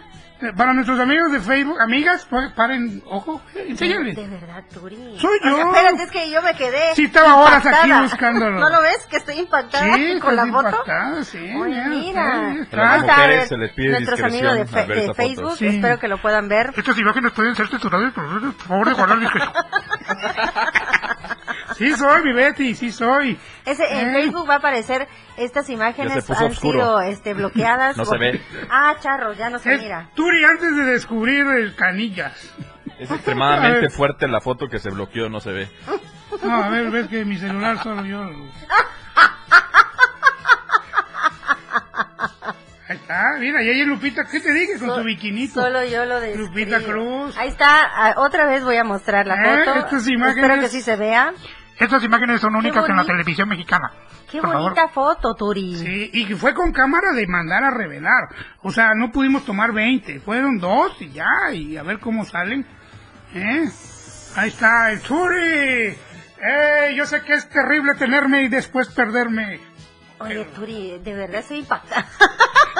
Para nuestros amigos de Facebook, amigas, pa- paren, ojo, eh, enséñale. De verdad, Turi. Soy yo. espérate, es que yo me quedé. Sí, estaba horas aquí impactada. buscándolo. ¿No lo ves? Que estoy impactada Sí, con la foto. impactada, sí. Oye, ya, mira. A está. las mujeres se les pide Nuestros amigos de, fe- de. Facebook, Sí. espero que lo puedan ver. Estas imágenes pueden ser censuradas, por por favor de guardar discreción. Sí soy, mi Betty, sí soy. Ese, en Eh. Facebook va a aparecer estas imágenes han oscuro. sido este, bloqueadas. No se ve. Ah, charro, ya no se Es mira. Turi antes de descubrir el canillas. Es A extremadamente ver. fuerte la foto que se bloqueó, no se ve. No, a ver, ves que mi celular solo yo. Ahí está, mira, y ahí es Lupita, ¿qué te dije con So- su biquinito? Solo yo lo describo. Lupita Cruz. Ahí está, ah, otra vez voy a mostrar la Eh, foto. estas imágenes- Espero que sí se vea. Estas imágenes son únicas en la televisión mexicana. Qué Por favor. bonita foto, Turi. Sí, y fue con cámara de mandar a revelar. O sea, no pudimos tomar 20, fueron dos y ya, y a ver cómo salen. ¿Eh? Ahí está, el Turi. Eh, yo sé que es terrible tenerme y después perderme. Oye, Turi, de verdad estoy impactada.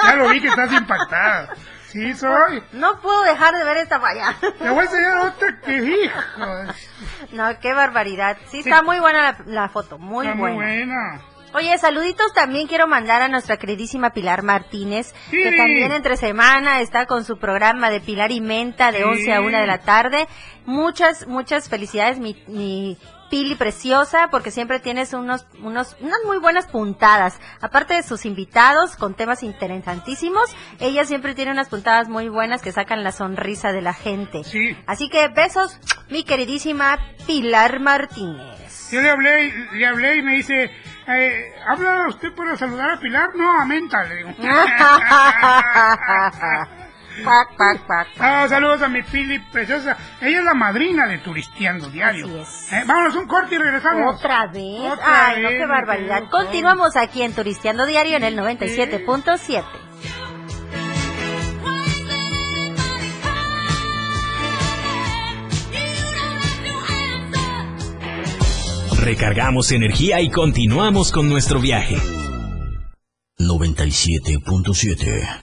Ya lo vi que estás impactada. Sí, soy. No puedo dejar de ver esta falla. Te voy a enseñar otra que, hijo. No, qué barbaridad. Sí, está muy buena la, la foto, muy Está buena. muy buena. Oye, saluditos también quiero mandar a nuestra queridísima Pilar Martínez, que también entre semana está con su programa de Pilar y Menta de Sí. 11 a 1 de la tarde. Muchas, muchas felicidades, mi, mi Pili preciosa, porque siempre tienes unos, unos, unas muy buenas puntadas. Aparte de sus invitados con temas interesantísimos, ella siempre tiene unas puntadas muy buenas que sacan la sonrisa de la gente. Así que besos, mi queridísima Pilar Martínez. Yo le hablé, le hablé y me dice, eh, ¿habla usted para saludar a Pilar? No, a Menta, le digo. Ah, saludos a mi Pili preciosa. Ella es la madrina de Turisteando Diario. Eh, vámonos un corte y regresamos. ¿Otra vez? Otra Ay, no, qué barbaridad. Continuamos aquí en Turisteando Diario en el 97.7. Recargamos energía y continuamos con nuestro viaje. 97.7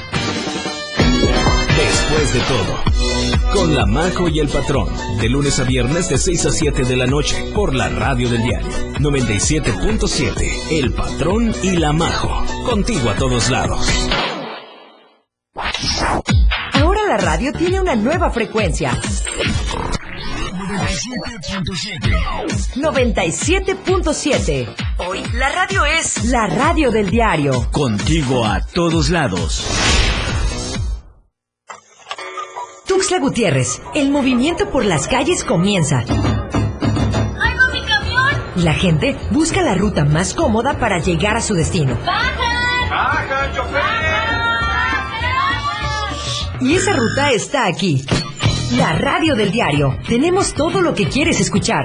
Después de todo, con La Majo y el Patrón, de lunes a viernes de 6 a 7 de la noche, por la radio del diario 97.7, El Patrón y La Majo, contigo a todos lados. Ahora la radio tiene una nueva frecuencia. 97.7. Hoy la radio es la radio del diario. Contigo a todos lados. Tuxtla Gutiérrez, el movimiento por las calles comienza. ¡Ay, va mi camión! Y la gente busca la ruta más cómoda para llegar a su destino. ¡Baja, chofer! Y esa ruta está aquí. La radio del diario. Tenemos todo lo que quieres escuchar.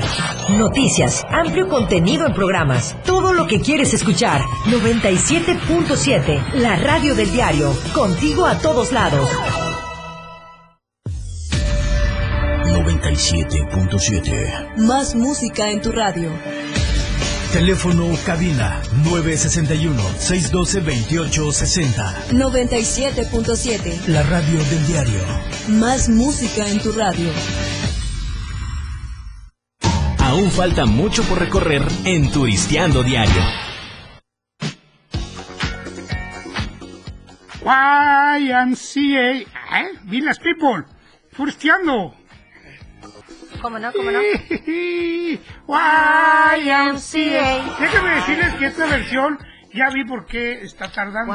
Noticias, amplio contenido en programas. Todo lo que quieres escuchar. 97.7. La radio del diario. Contigo a todos lados. 97.7 Más música en tu radio. Teléfono cabina 961-612-2860. 97.7. La radio del diario. Más música en tu radio. Aún falta mucho por recorrer en Turisteando Diario. YMCA, ¿eh? Village People, Turisteando. ¿Cómo no? ¿Cómo no? YMCA. Déjame decirles que esta versión ya vi por qué está tardando.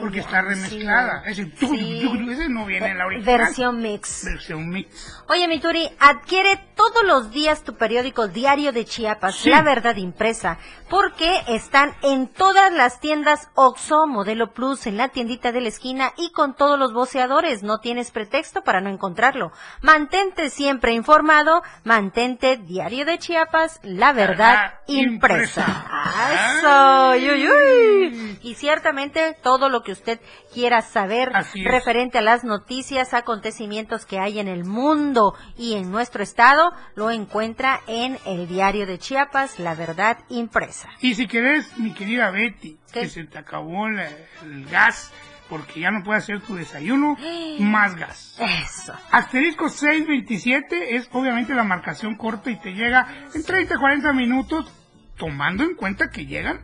Porque está remezclada. Ese, ese no viene en la original. Versión mix. Versión mix. Oye, mi Turi, adquiere todos los días tu periódico Diario de Chiapas, Sí. La Verdad Impresa, porque están en todas las tiendas OXO, Modelo Plus, en la tiendita de la esquina y con todos los voceadores. No tienes pretexto para no encontrarlo. Mantente siempre informado, mantente Diario de Chiapas, La Verdad Impresa. ¡Eso! ¡Yuy, yuy! Y ciertamente todo lo que usted quiera saber referente a las noticias, acontecimientos que hay en el mundo y en nuestro estado, lo encuentra en el diario de Chiapas, La Verdad Impresa. Y si querés, mi querida Betty, que se te acabó la- el gas porque ya no puedes hacer tu desayuno, más gas. Eso. Asterisco 627 es obviamente la marcación corta y te llega en 30 40 minutos, tomando en cuenta que llegan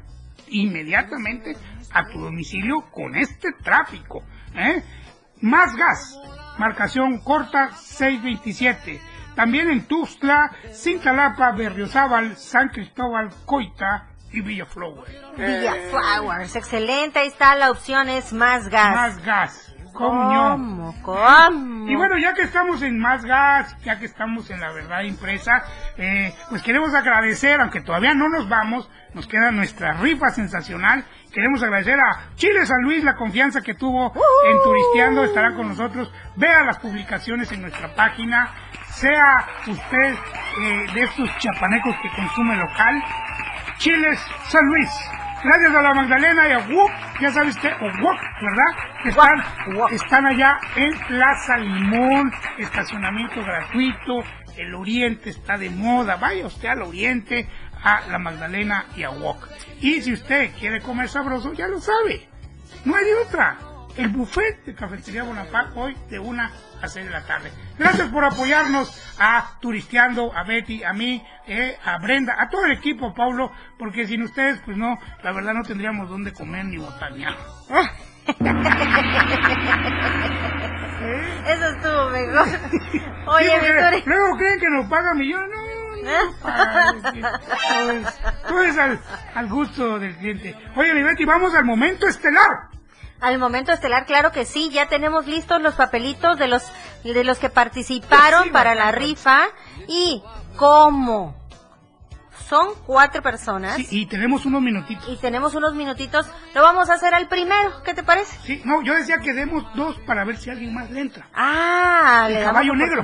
inmediatamente a tu domicilio con este tráfico. ¿eh? Más gas, marcación corta 627. También en Tuxtla, Cintalapa, Berriozábal, San Cristóbal, Coita y Villaflower. Villa Flowers, excelente, ahí está la opción, es más gas. Más gas. ¿Cómo? ¿Cómo? ¿Cómo? Y bueno, ya que estamos en Más Gas, ya que estamos en La Verdad Impresa, eh, pues queremos agradecer, aunque todavía no nos vamos, nos queda nuestra rifa sensacional. Queremos agradecer a Chile San Luis la confianza que tuvo en Turisteando, estará con nosotros. Vea las publicaciones en nuestra página, sea usted eh, de estos chapanecos que consume local. Chiles San Luis. Gracias a la Magdalena y a WUP, ya sabes que, o WUP, ¿verdad? Que están, están allá en Plaza Limón, estacionamiento gratuito, el Oriente está de moda, vaya usted al Oriente, a la Magdalena y a WOC. Y si usted quiere comer sabroso, ya lo sabe, no hay de otra. El buffet de Cafetería Bonaparte hoy de una a 6 de la tarde. Gracias por apoyarnos a Turisteando, a Betty, a mí, eh, a Brenda, a todo el equipo, Paulo, porque sin ustedes, pues no, la verdad no tendríamos dónde comer ni botanear. Eso estuvo mejor. Oye, Sí, porque Victoria. Luego creen que nos pagan millones. No, todo es, al gusto del cliente. Oye, mi Betty, vamos al momento estelar. Al momento estelar, claro que sí, ya tenemos listos los papelitos de los de los que participaron para la rifa y cómo son cuatro personas Sí, y tenemos unos minutitos. y tenemos unos minutitos, lo vamos a hacer al primero, ¿qué te parece? Sí, no, yo decía que demos dos para ver si alguien más le entra. Ah, El le damos caballo negro.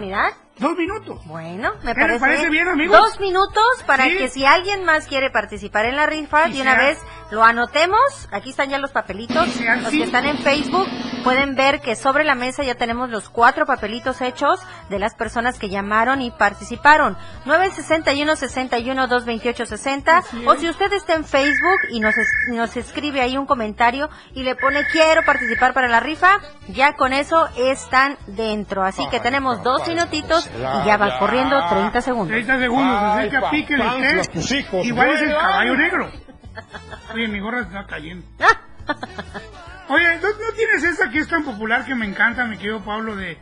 Dos minutos. Bueno, me ¿Qué les parece, parece bien, amigos? Dos minutos para Sí. que si alguien más quiere participar en la rifa, Y de una sea- vez lo anotemos. Aquí están ya los papelitos. sea Los que están en Facebook pueden ver que sobre la mesa ya tenemos los cuatro papelitos hechos de las personas que llamaron y participaron. 961 61 228 60 o si usted está en Facebook y nos, es- nos escribe ahí un comentario y le pone quiero participar para la rifa, ya con eso están dentro. Así que tenemos dos minutitos y ya va corriendo 30 segundos. 30 segundos, así que píquele usted. tus hijos Igual es el caballo negro. Oye, mi gorra está cayendo. Oye, ¿no, no tienes esa que es tan popular que me encanta, mi querido Pablo, de...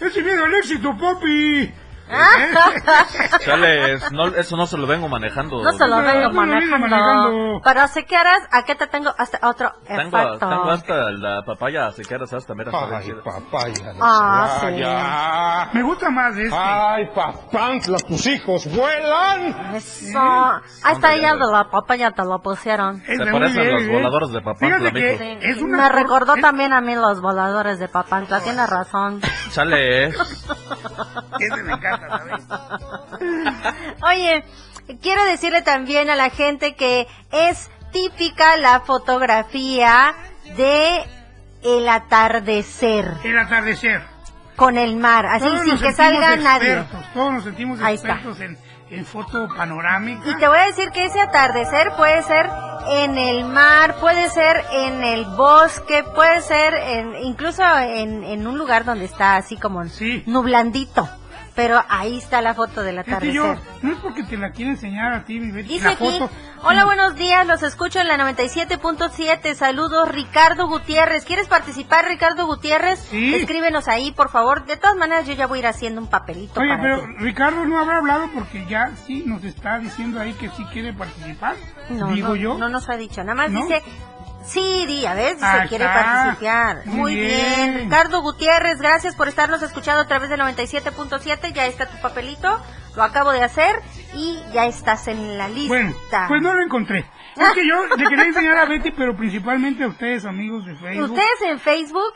¡Ese miedo al éxito, Poppy! Chale, es- no, eso no se lo vengo manejando. No se lo No, vengo no manejando. manejando. Pero si quieres, aquí te tengo hasta otro Tengo, efecto. tengo hasta la papaya, si quieres hasta, mira. Ay, papaya. Ah, sí. Me gusta más este. Ay, papantla, tus hijos vuelan. Eso. Ahí está ella de la papaya, te lo pusieron. Es Se parecen bien, los bien. voladores de Papantla, que es una Me for- recordó es- también a mí los voladores de Papantla, tienes razón. Chale, eh. Ese me encanta, ¿sabes? Oye, quiero decirle también a la gente que es típica la fotografía de el atardecer El atardecer. con el mar, así Todos sin que salga nadie. Todos nos sentimos Ahí está. expertos en, en foto panorámica. Y te voy a decir que ese atardecer puede ser en el mar, puede ser en el bosque, puede ser en, incluso en, en un lugar donde está así como nublandito. Pero ahí está la foto del yo, atardecer. no es porque te la quiero enseñar a ti, mi Dice la aquí, hola, buenos días, los escucho en la 97.7, saludos, Ricardo Gutiérrez. ¿Quieres participar, Ricardo Gutiérrez? Sí. Escríbenos ahí, por favor. De todas maneras, yo ya voy a ir haciendo un papelito Oye, para pero ti. Ricardo no habrá hablado porque ya sí nos está diciendo ahí que sí quiere participar. No, digo no, yo. no nos ha dicho, nada más ¿No? dice, sí, di, a ver si se quiere participar. Muy bien. bien. Ricardo Gutiérrez, gracias por estarnos escuchando a través del 97.7, ya está tu papelito, lo acabo de hacer y ya estás en la lista. Bueno, pues no lo encontré. Es que yo le quería enseñar a Betty, pero principalmente a ustedes, amigos de Facebook. Ustedes en Facebook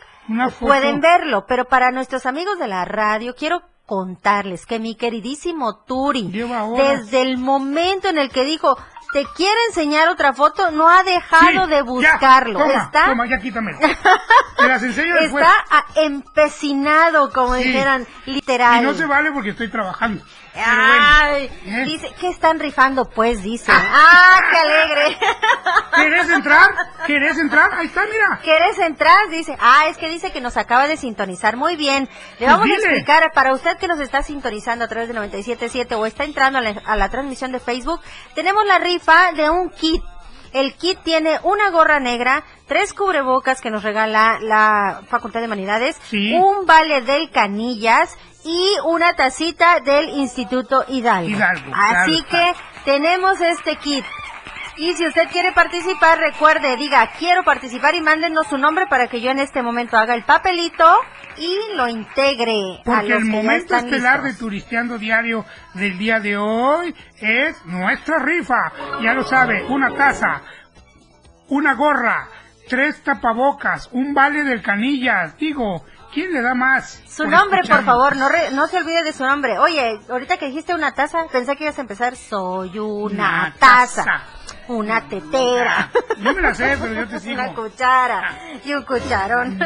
pueden verlo, pero para nuestros amigos de la radio quiero contarles que mi queridísimo Turi, desde el momento en el que dijo, te quiero enseñar otra foto, no ha dejado Sí, de ya, buscarlo. toma, está toma, ya quítamelo. Te las enseño después. está empecinado, como Sí. dijeran, literal. Y no se vale porque estoy trabajando. Pero Ay, bueno, ¿eh? Dice, ¿qué están rifando? Pues dice. ¡Ah, qué alegre! ¿Querés entrar? ¿Querés entrar? Ahí está, mira. ¿Quieres entrar? Dice. Ah, es que dice que nos acaba de sintonizar. Muy bien. Le Pues vamos a explicar, para usted que nos está sintonizando a través de 97.7 o está entrando a la, a la transmisión de Facebook, tenemos la rifa de un kit. El kit tiene una gorra negra, tres cubrebocas que nos regala la Facultad de Humanidades, Sí. un vale del Canillas y una tacita del Instituto Hidalgo. Hidalgo, Así claro que tenemos este kit. Y si usted quiere participar, recuerde, diga, quiero participar y mándenos su nombre para que yo en este momento haga el papelito y lo integre a Porque los el momento estelar listos. de Turisteando Diario del día de hoy es nuestra rifa. Ya lo sabe, una taza, una gorra, tres tapabocas, un vale del Canillas. Digo, ¿quién le da más? Su por nombre, por favor, no, re- no se olvide de su nombre. Oye, ahorita que dijiste una taza, pensé que ibas a empezar, soy una, Una taza, taza. una tetera, Yo me la sé, pero yo te sigo. una cuchara y un cucharón.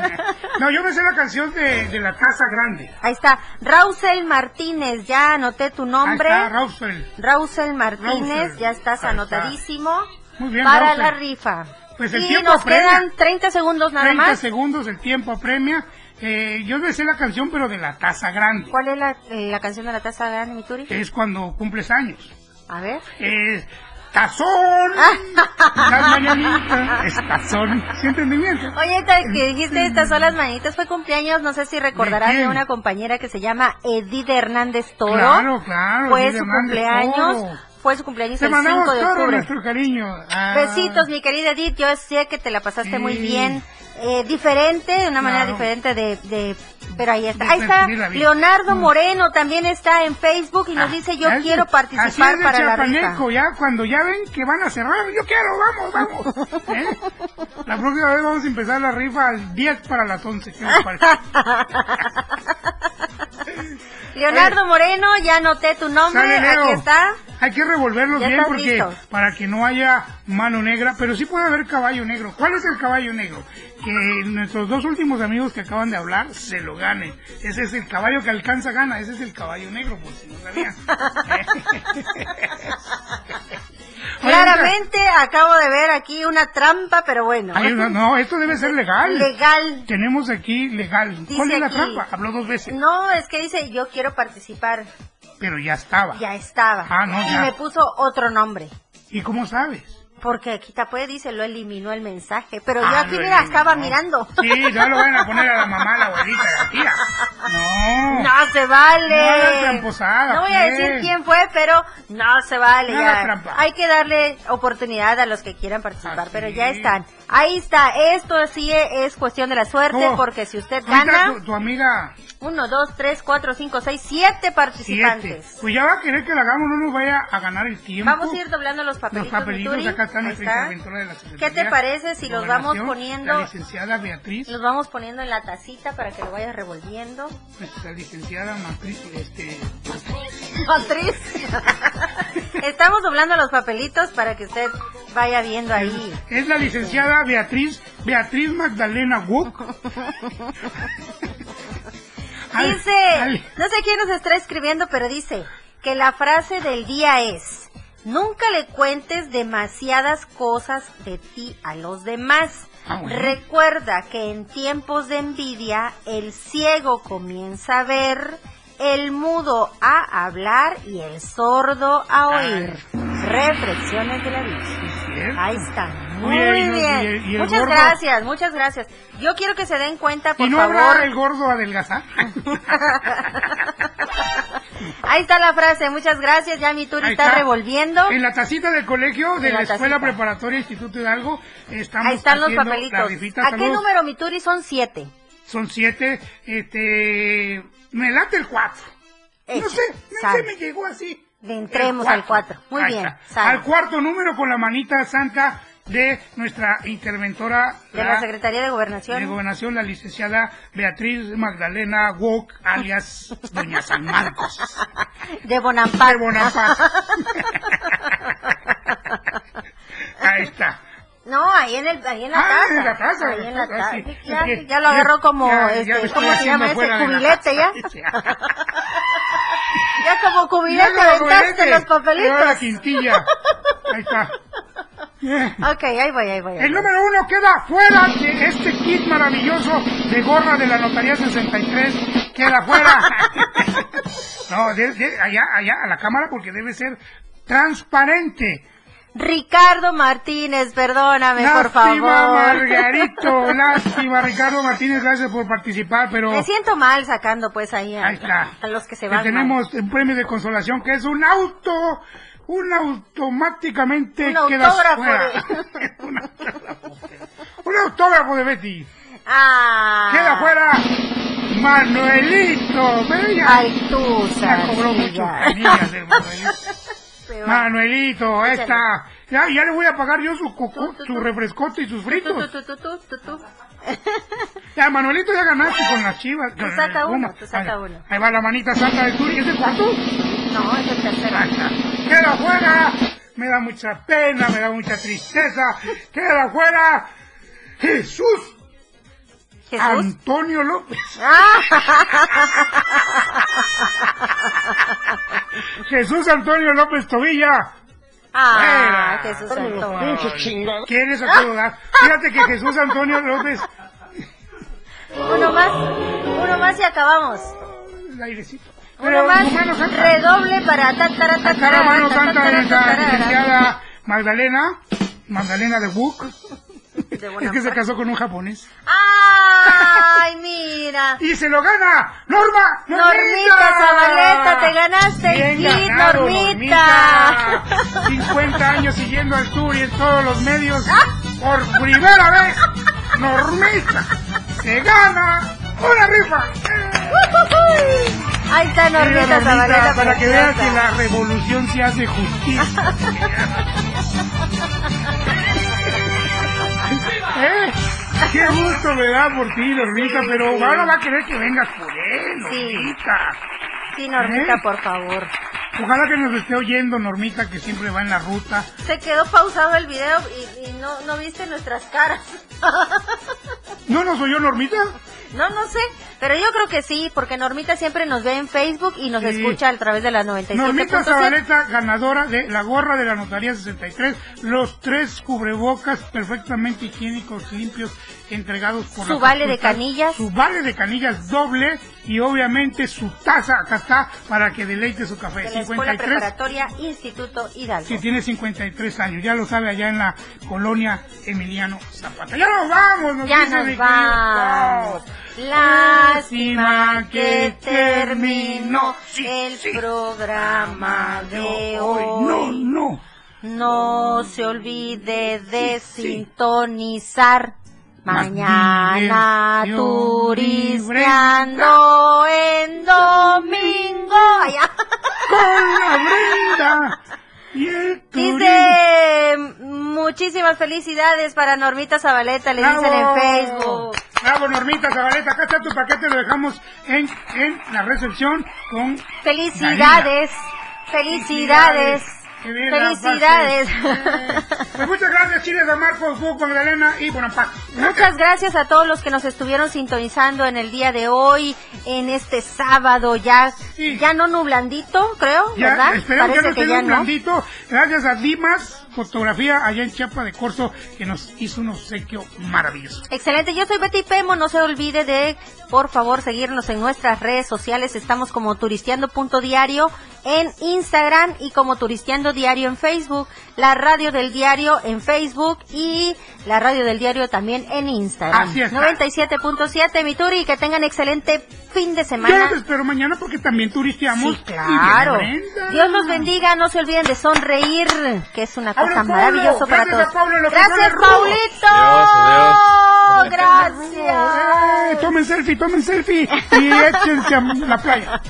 No, yo me sé la canción de, de la taza grande. Ahí está, Rausel Martínez, ya anoté tu nombre. Ahí está, Rausel. Rausel Martínez, Rausel. ya estás Ahí está. anotadísimo Muy bien, para Rausel. la rifa. Pues el y tiempo nos apremia. quedan 30 segundos nada 30 más. segundos, el tiempo apremia. Eh, yo me sé la canción, pero de la taza grande. ¿Cuál es la, la canción de la taza grande, mi Turi? Es cuando cumples años. A ver. Es tazón. Las mañanitas. Es tazón. ¿Sí entendimiento? Oye, que dijiste estas son las manitas, fue cumpleaños, no sé si recordarás ¿De una compañera que se llama Edith Hernández Toro. Claro, claro, Fue Edith su Hernández cumpleaños, Toro. fue su cumpleaños Te el mandamos 5 de todo octubre. nuestro cariño. Ah, Besitos, mi querida Edith, yo sé que te la pasaste muy bien, eh, diferente, de una manera Claro. diferente de, de- pero ahí está. De Ahí está. Leonardo Mm. Moreno, también está en Facebook y nos dice, yo Así- quiero así participar de para la rifa. ya cuando ya ven que van a cerrar, yo quiero, vamos, vamos. ¿Eh? La próxima vez vamos a empezar la rifa al 10 para las 11. ¿qué les parece? Leonardo Moreno, ya anoté tu nombre, aquí está. Hay que revolverlos Ya bien porque para que no haya mano negra, pero sí puede haber caballo negro. ¿Cuál es el caballo negro? Que nuestros dos últimos amigos que acaban de hablar se lo ganen. Ese es el caballo que alcanza gana, ese es el caballo negro, por si no sabían. Claramente acabo de ver aquí una trampa, pero bueno. Ay, no, no, esto debe ser legal. Legal. Tenemos aquí legal. ¿Cuál Dice es la aquí- trampa? Habló dos veces, No, es que dice, yo quiero participar. Pero ya estaba. Ya estaba. Ah, no, y ya. me puso otro nombre. ¿Y cómo sabes? Porque aquí puede dice, lo eliminó el mensaje. Pero yo Ah, aquí, mira, estaba mirando. Sí, ya lo van a poner a la mamá, a la abuelita, a la tía. No. No se vale. No voy a pues. decir quién fue, pero no se vale. No ya. Hay que darle oportunidad a los que quieran participar, pero ya están. Ahí está. Esto sí es cuestión de la suerte, porque si usted gana, Tu, tu amiga, uno, dos, tres, cuatro, cinco, seis, siete participantes. siete. Pues ya va a querer que la hagamos, no nos vaya a ganar el tiempo. Vamos a ir doblando los Los papelitos. papelitos, Mituri. acá está Ahí nuestra está. de la ¿Qué te parece si los vamos poniendo, La licenciada Beatriz, los vamos poniendo en la tacita para que lo vayas revolviendo? nuestra licenciada Matriz, este... Matriz. Estamos doblando los papelitos para que usted vaya viendo ahí. Es la licenciada Beatriz, Beatriz Magdalena Wook. Al- Dice, al- no sé quién nos está escribiendo, pero dice que la frase del día es, nunca le cuentes demasiadas cosas de ti a los demás. Ah, bueno. Recuerda que en tiempos de envidia el ciego comienza a ver, el mudo a hablar y el sordo a oír. Reflexiones de la Ahí está. Muy bien. y el- muchas gordo- gracias, muchas gracias. Yo quiero que se den cuenta, por ¿Y no favor. habrá el gordo adelgazar? Ahí está la frase, muchas gracias. Ya mi Ahí está, revolviendo. En la tacita del colegio de En la, la Escuela. Preparatoria Instituto Hidalgo estamos Ahí están los papelitos. ¿A qué número mi Turi? Son siete. Son siete. Este. Me late el cuatro. Hecho. No sé, no sé, me llegó así. Le entremos al cuatro. Muy Ahí bien. Al cuarto número con la manita santa de nuestra interventora De la Secretaría de Gobernación. de Gobernación, la licenciada Beatriz Magdalena Wok, alias Doña San Marcos. De Bonampak. De Bonampak. Ahí está. No, ahí en, el, ahí en la Ah, taza. en la taza, Ahí en la taza. sí. Ya, lo agarró como, ya- este, ¿cómo se llama ese de cubilete ya? Ya como cubilete aventaste los papelitos. Ahora la quintilla. Ahí está. Ok, ahí voy, ahí voy. ahí El voy. número uno queda fuera de este kit maravilloso de gorra de la Notaría 63. Queda fuera. no, de, de- allá, allá, a la cámara porque debe ser transparente. Ricardo Martínez, perdóname, por Lástima, favor. Margarito. Lástima, Ricardo Martínez. Gracias por participar, pero Me siento mal sacando pues ahí a, Ahí está. a los que se que van. tenemos un premio de consolación que es un auto. Un automáticamente Un autógrafo fuera. un autógrafo. Un autógrafo de Betty. Ah. Queda fuera Manuelito. Venga. Ay, tú, Ya cobró mucho Manuelito. Échale. esta. Ya, ya le voy a pagar yo su coco, su refrescote y sus fritos. Tú, tú, tú, tú, tú, tú. Ya, Manuelito, ya ganaste con las chivas. Tú saca uno, tú saca Ahí- uno. Ahí va la manita santa de Turi. ¿Es el cuarto? No, es el tercero. Ahí está. Queda fuera. Me da mucha pena, me da mucha tristeza. Queda fuera Jesús ¿Jesús? Antonio López. Jesús Antonio López Tobilla. Ah. Jesús Antonio. ¿Quién es a todo dar? Fíjate que Jesús Antonio López. Uno más, uno más y acabamos. El airecito. Uno más, redoble para ta, ta, ta, ta, Acá la mano ta, santa ta, de ta, nuestra ta, ta, ta. licenciada Magdalena. Magdalena de Book. De Es que se casó con un japonés. ¡Ay, mira! Y se lo gana Norma Normita Zabaleta, te ganaste el Bien kit, ganado, Normita. 50 años siguiendo al tour y en todos los medios. Por primera vez, Normita se gana una rifa. Ahí está Normita Normita, Zabaleta. para que veas que la revolución se hace justicia. ¿Eh? Qué gusto me da por ti, Normita, pero ahora va a querer que vengas por él, Sí. Normita. Sí, Normita, ¿Eh? por favor. Ojalá que nos esté oyendo, Normita, que siempre va en la ruta. Se quedó pausado el video y, y no, no viste nuestras caras. ¿No nos oyó Normita? No, no sé, pero yo creo que sí, porque Normita siempre nos ve en Facebook y nos Sí. escucha a través de la 97.7. Normita Zabaleta, ganadora de la gorra de la Notaría 63, los tres cubrebocas perfectamente higiénicos, limpios, entregados por Su la vale de canillas. Su vale de canillas doble y obviamente su taza, acá está, para que deleite su café. de la Escuela 53, Preparatoria Instituto Hidalgo. si tiene 53 años, ya lo sabe allá en la colonia Emiliano Zapata. Ya nos vamos, nos Ya nos vamos. Lástima que terminó Sí, el sí. programa de Hoy, hoy. no, no. No se olvide de sintonizar mañana turisteando en domingo. Ah. Con la Brenda y el turismo. Dice muchísimas felicidades para Normita Zabaleta, le dicen en Facebook. Bravo, Normita Zabaleta. Acá está tu paquete, lo dejamos en, en la recepción con... Felicidades, felicidades, felicidades. Pues muchas gracias, Chile de Marcos, Buco, Magdalena y Bonaparte. Muchas gracias a todos los que nos estuvieron sintonizando en el día de hoy, en este sábado ya, ya no nublandito, creo, Ya, ¿verdad? esperemos que no Parece que ya un no. Gracias a Dimas Fotografía allá en Chiapa de Corzo, que nos hizo un obsequio maravilloso. Excelente, yo soy Betty Pemo, no se olvide de, por favor, seguirnos en nuestras redes sociales, estamos como turisteando.diario en Instagram y como turisteando diario en Facebook, la radio del diario en Facebook y la radio del diario también en Instagram. Así está. 97.7 mi Turi, que tengan excelente fin de Yo semana. los espero mañana porque también turisteamos. Sí, claro. Dios los bendiga, no se olviden de sonreír, que es una cosa Vámonos, Pablo. maravillosa para Gracias a todos. Pablo Gracias. Paulito. Gracias. Eh, tomen selfie, tomen selfie y échense a la playa.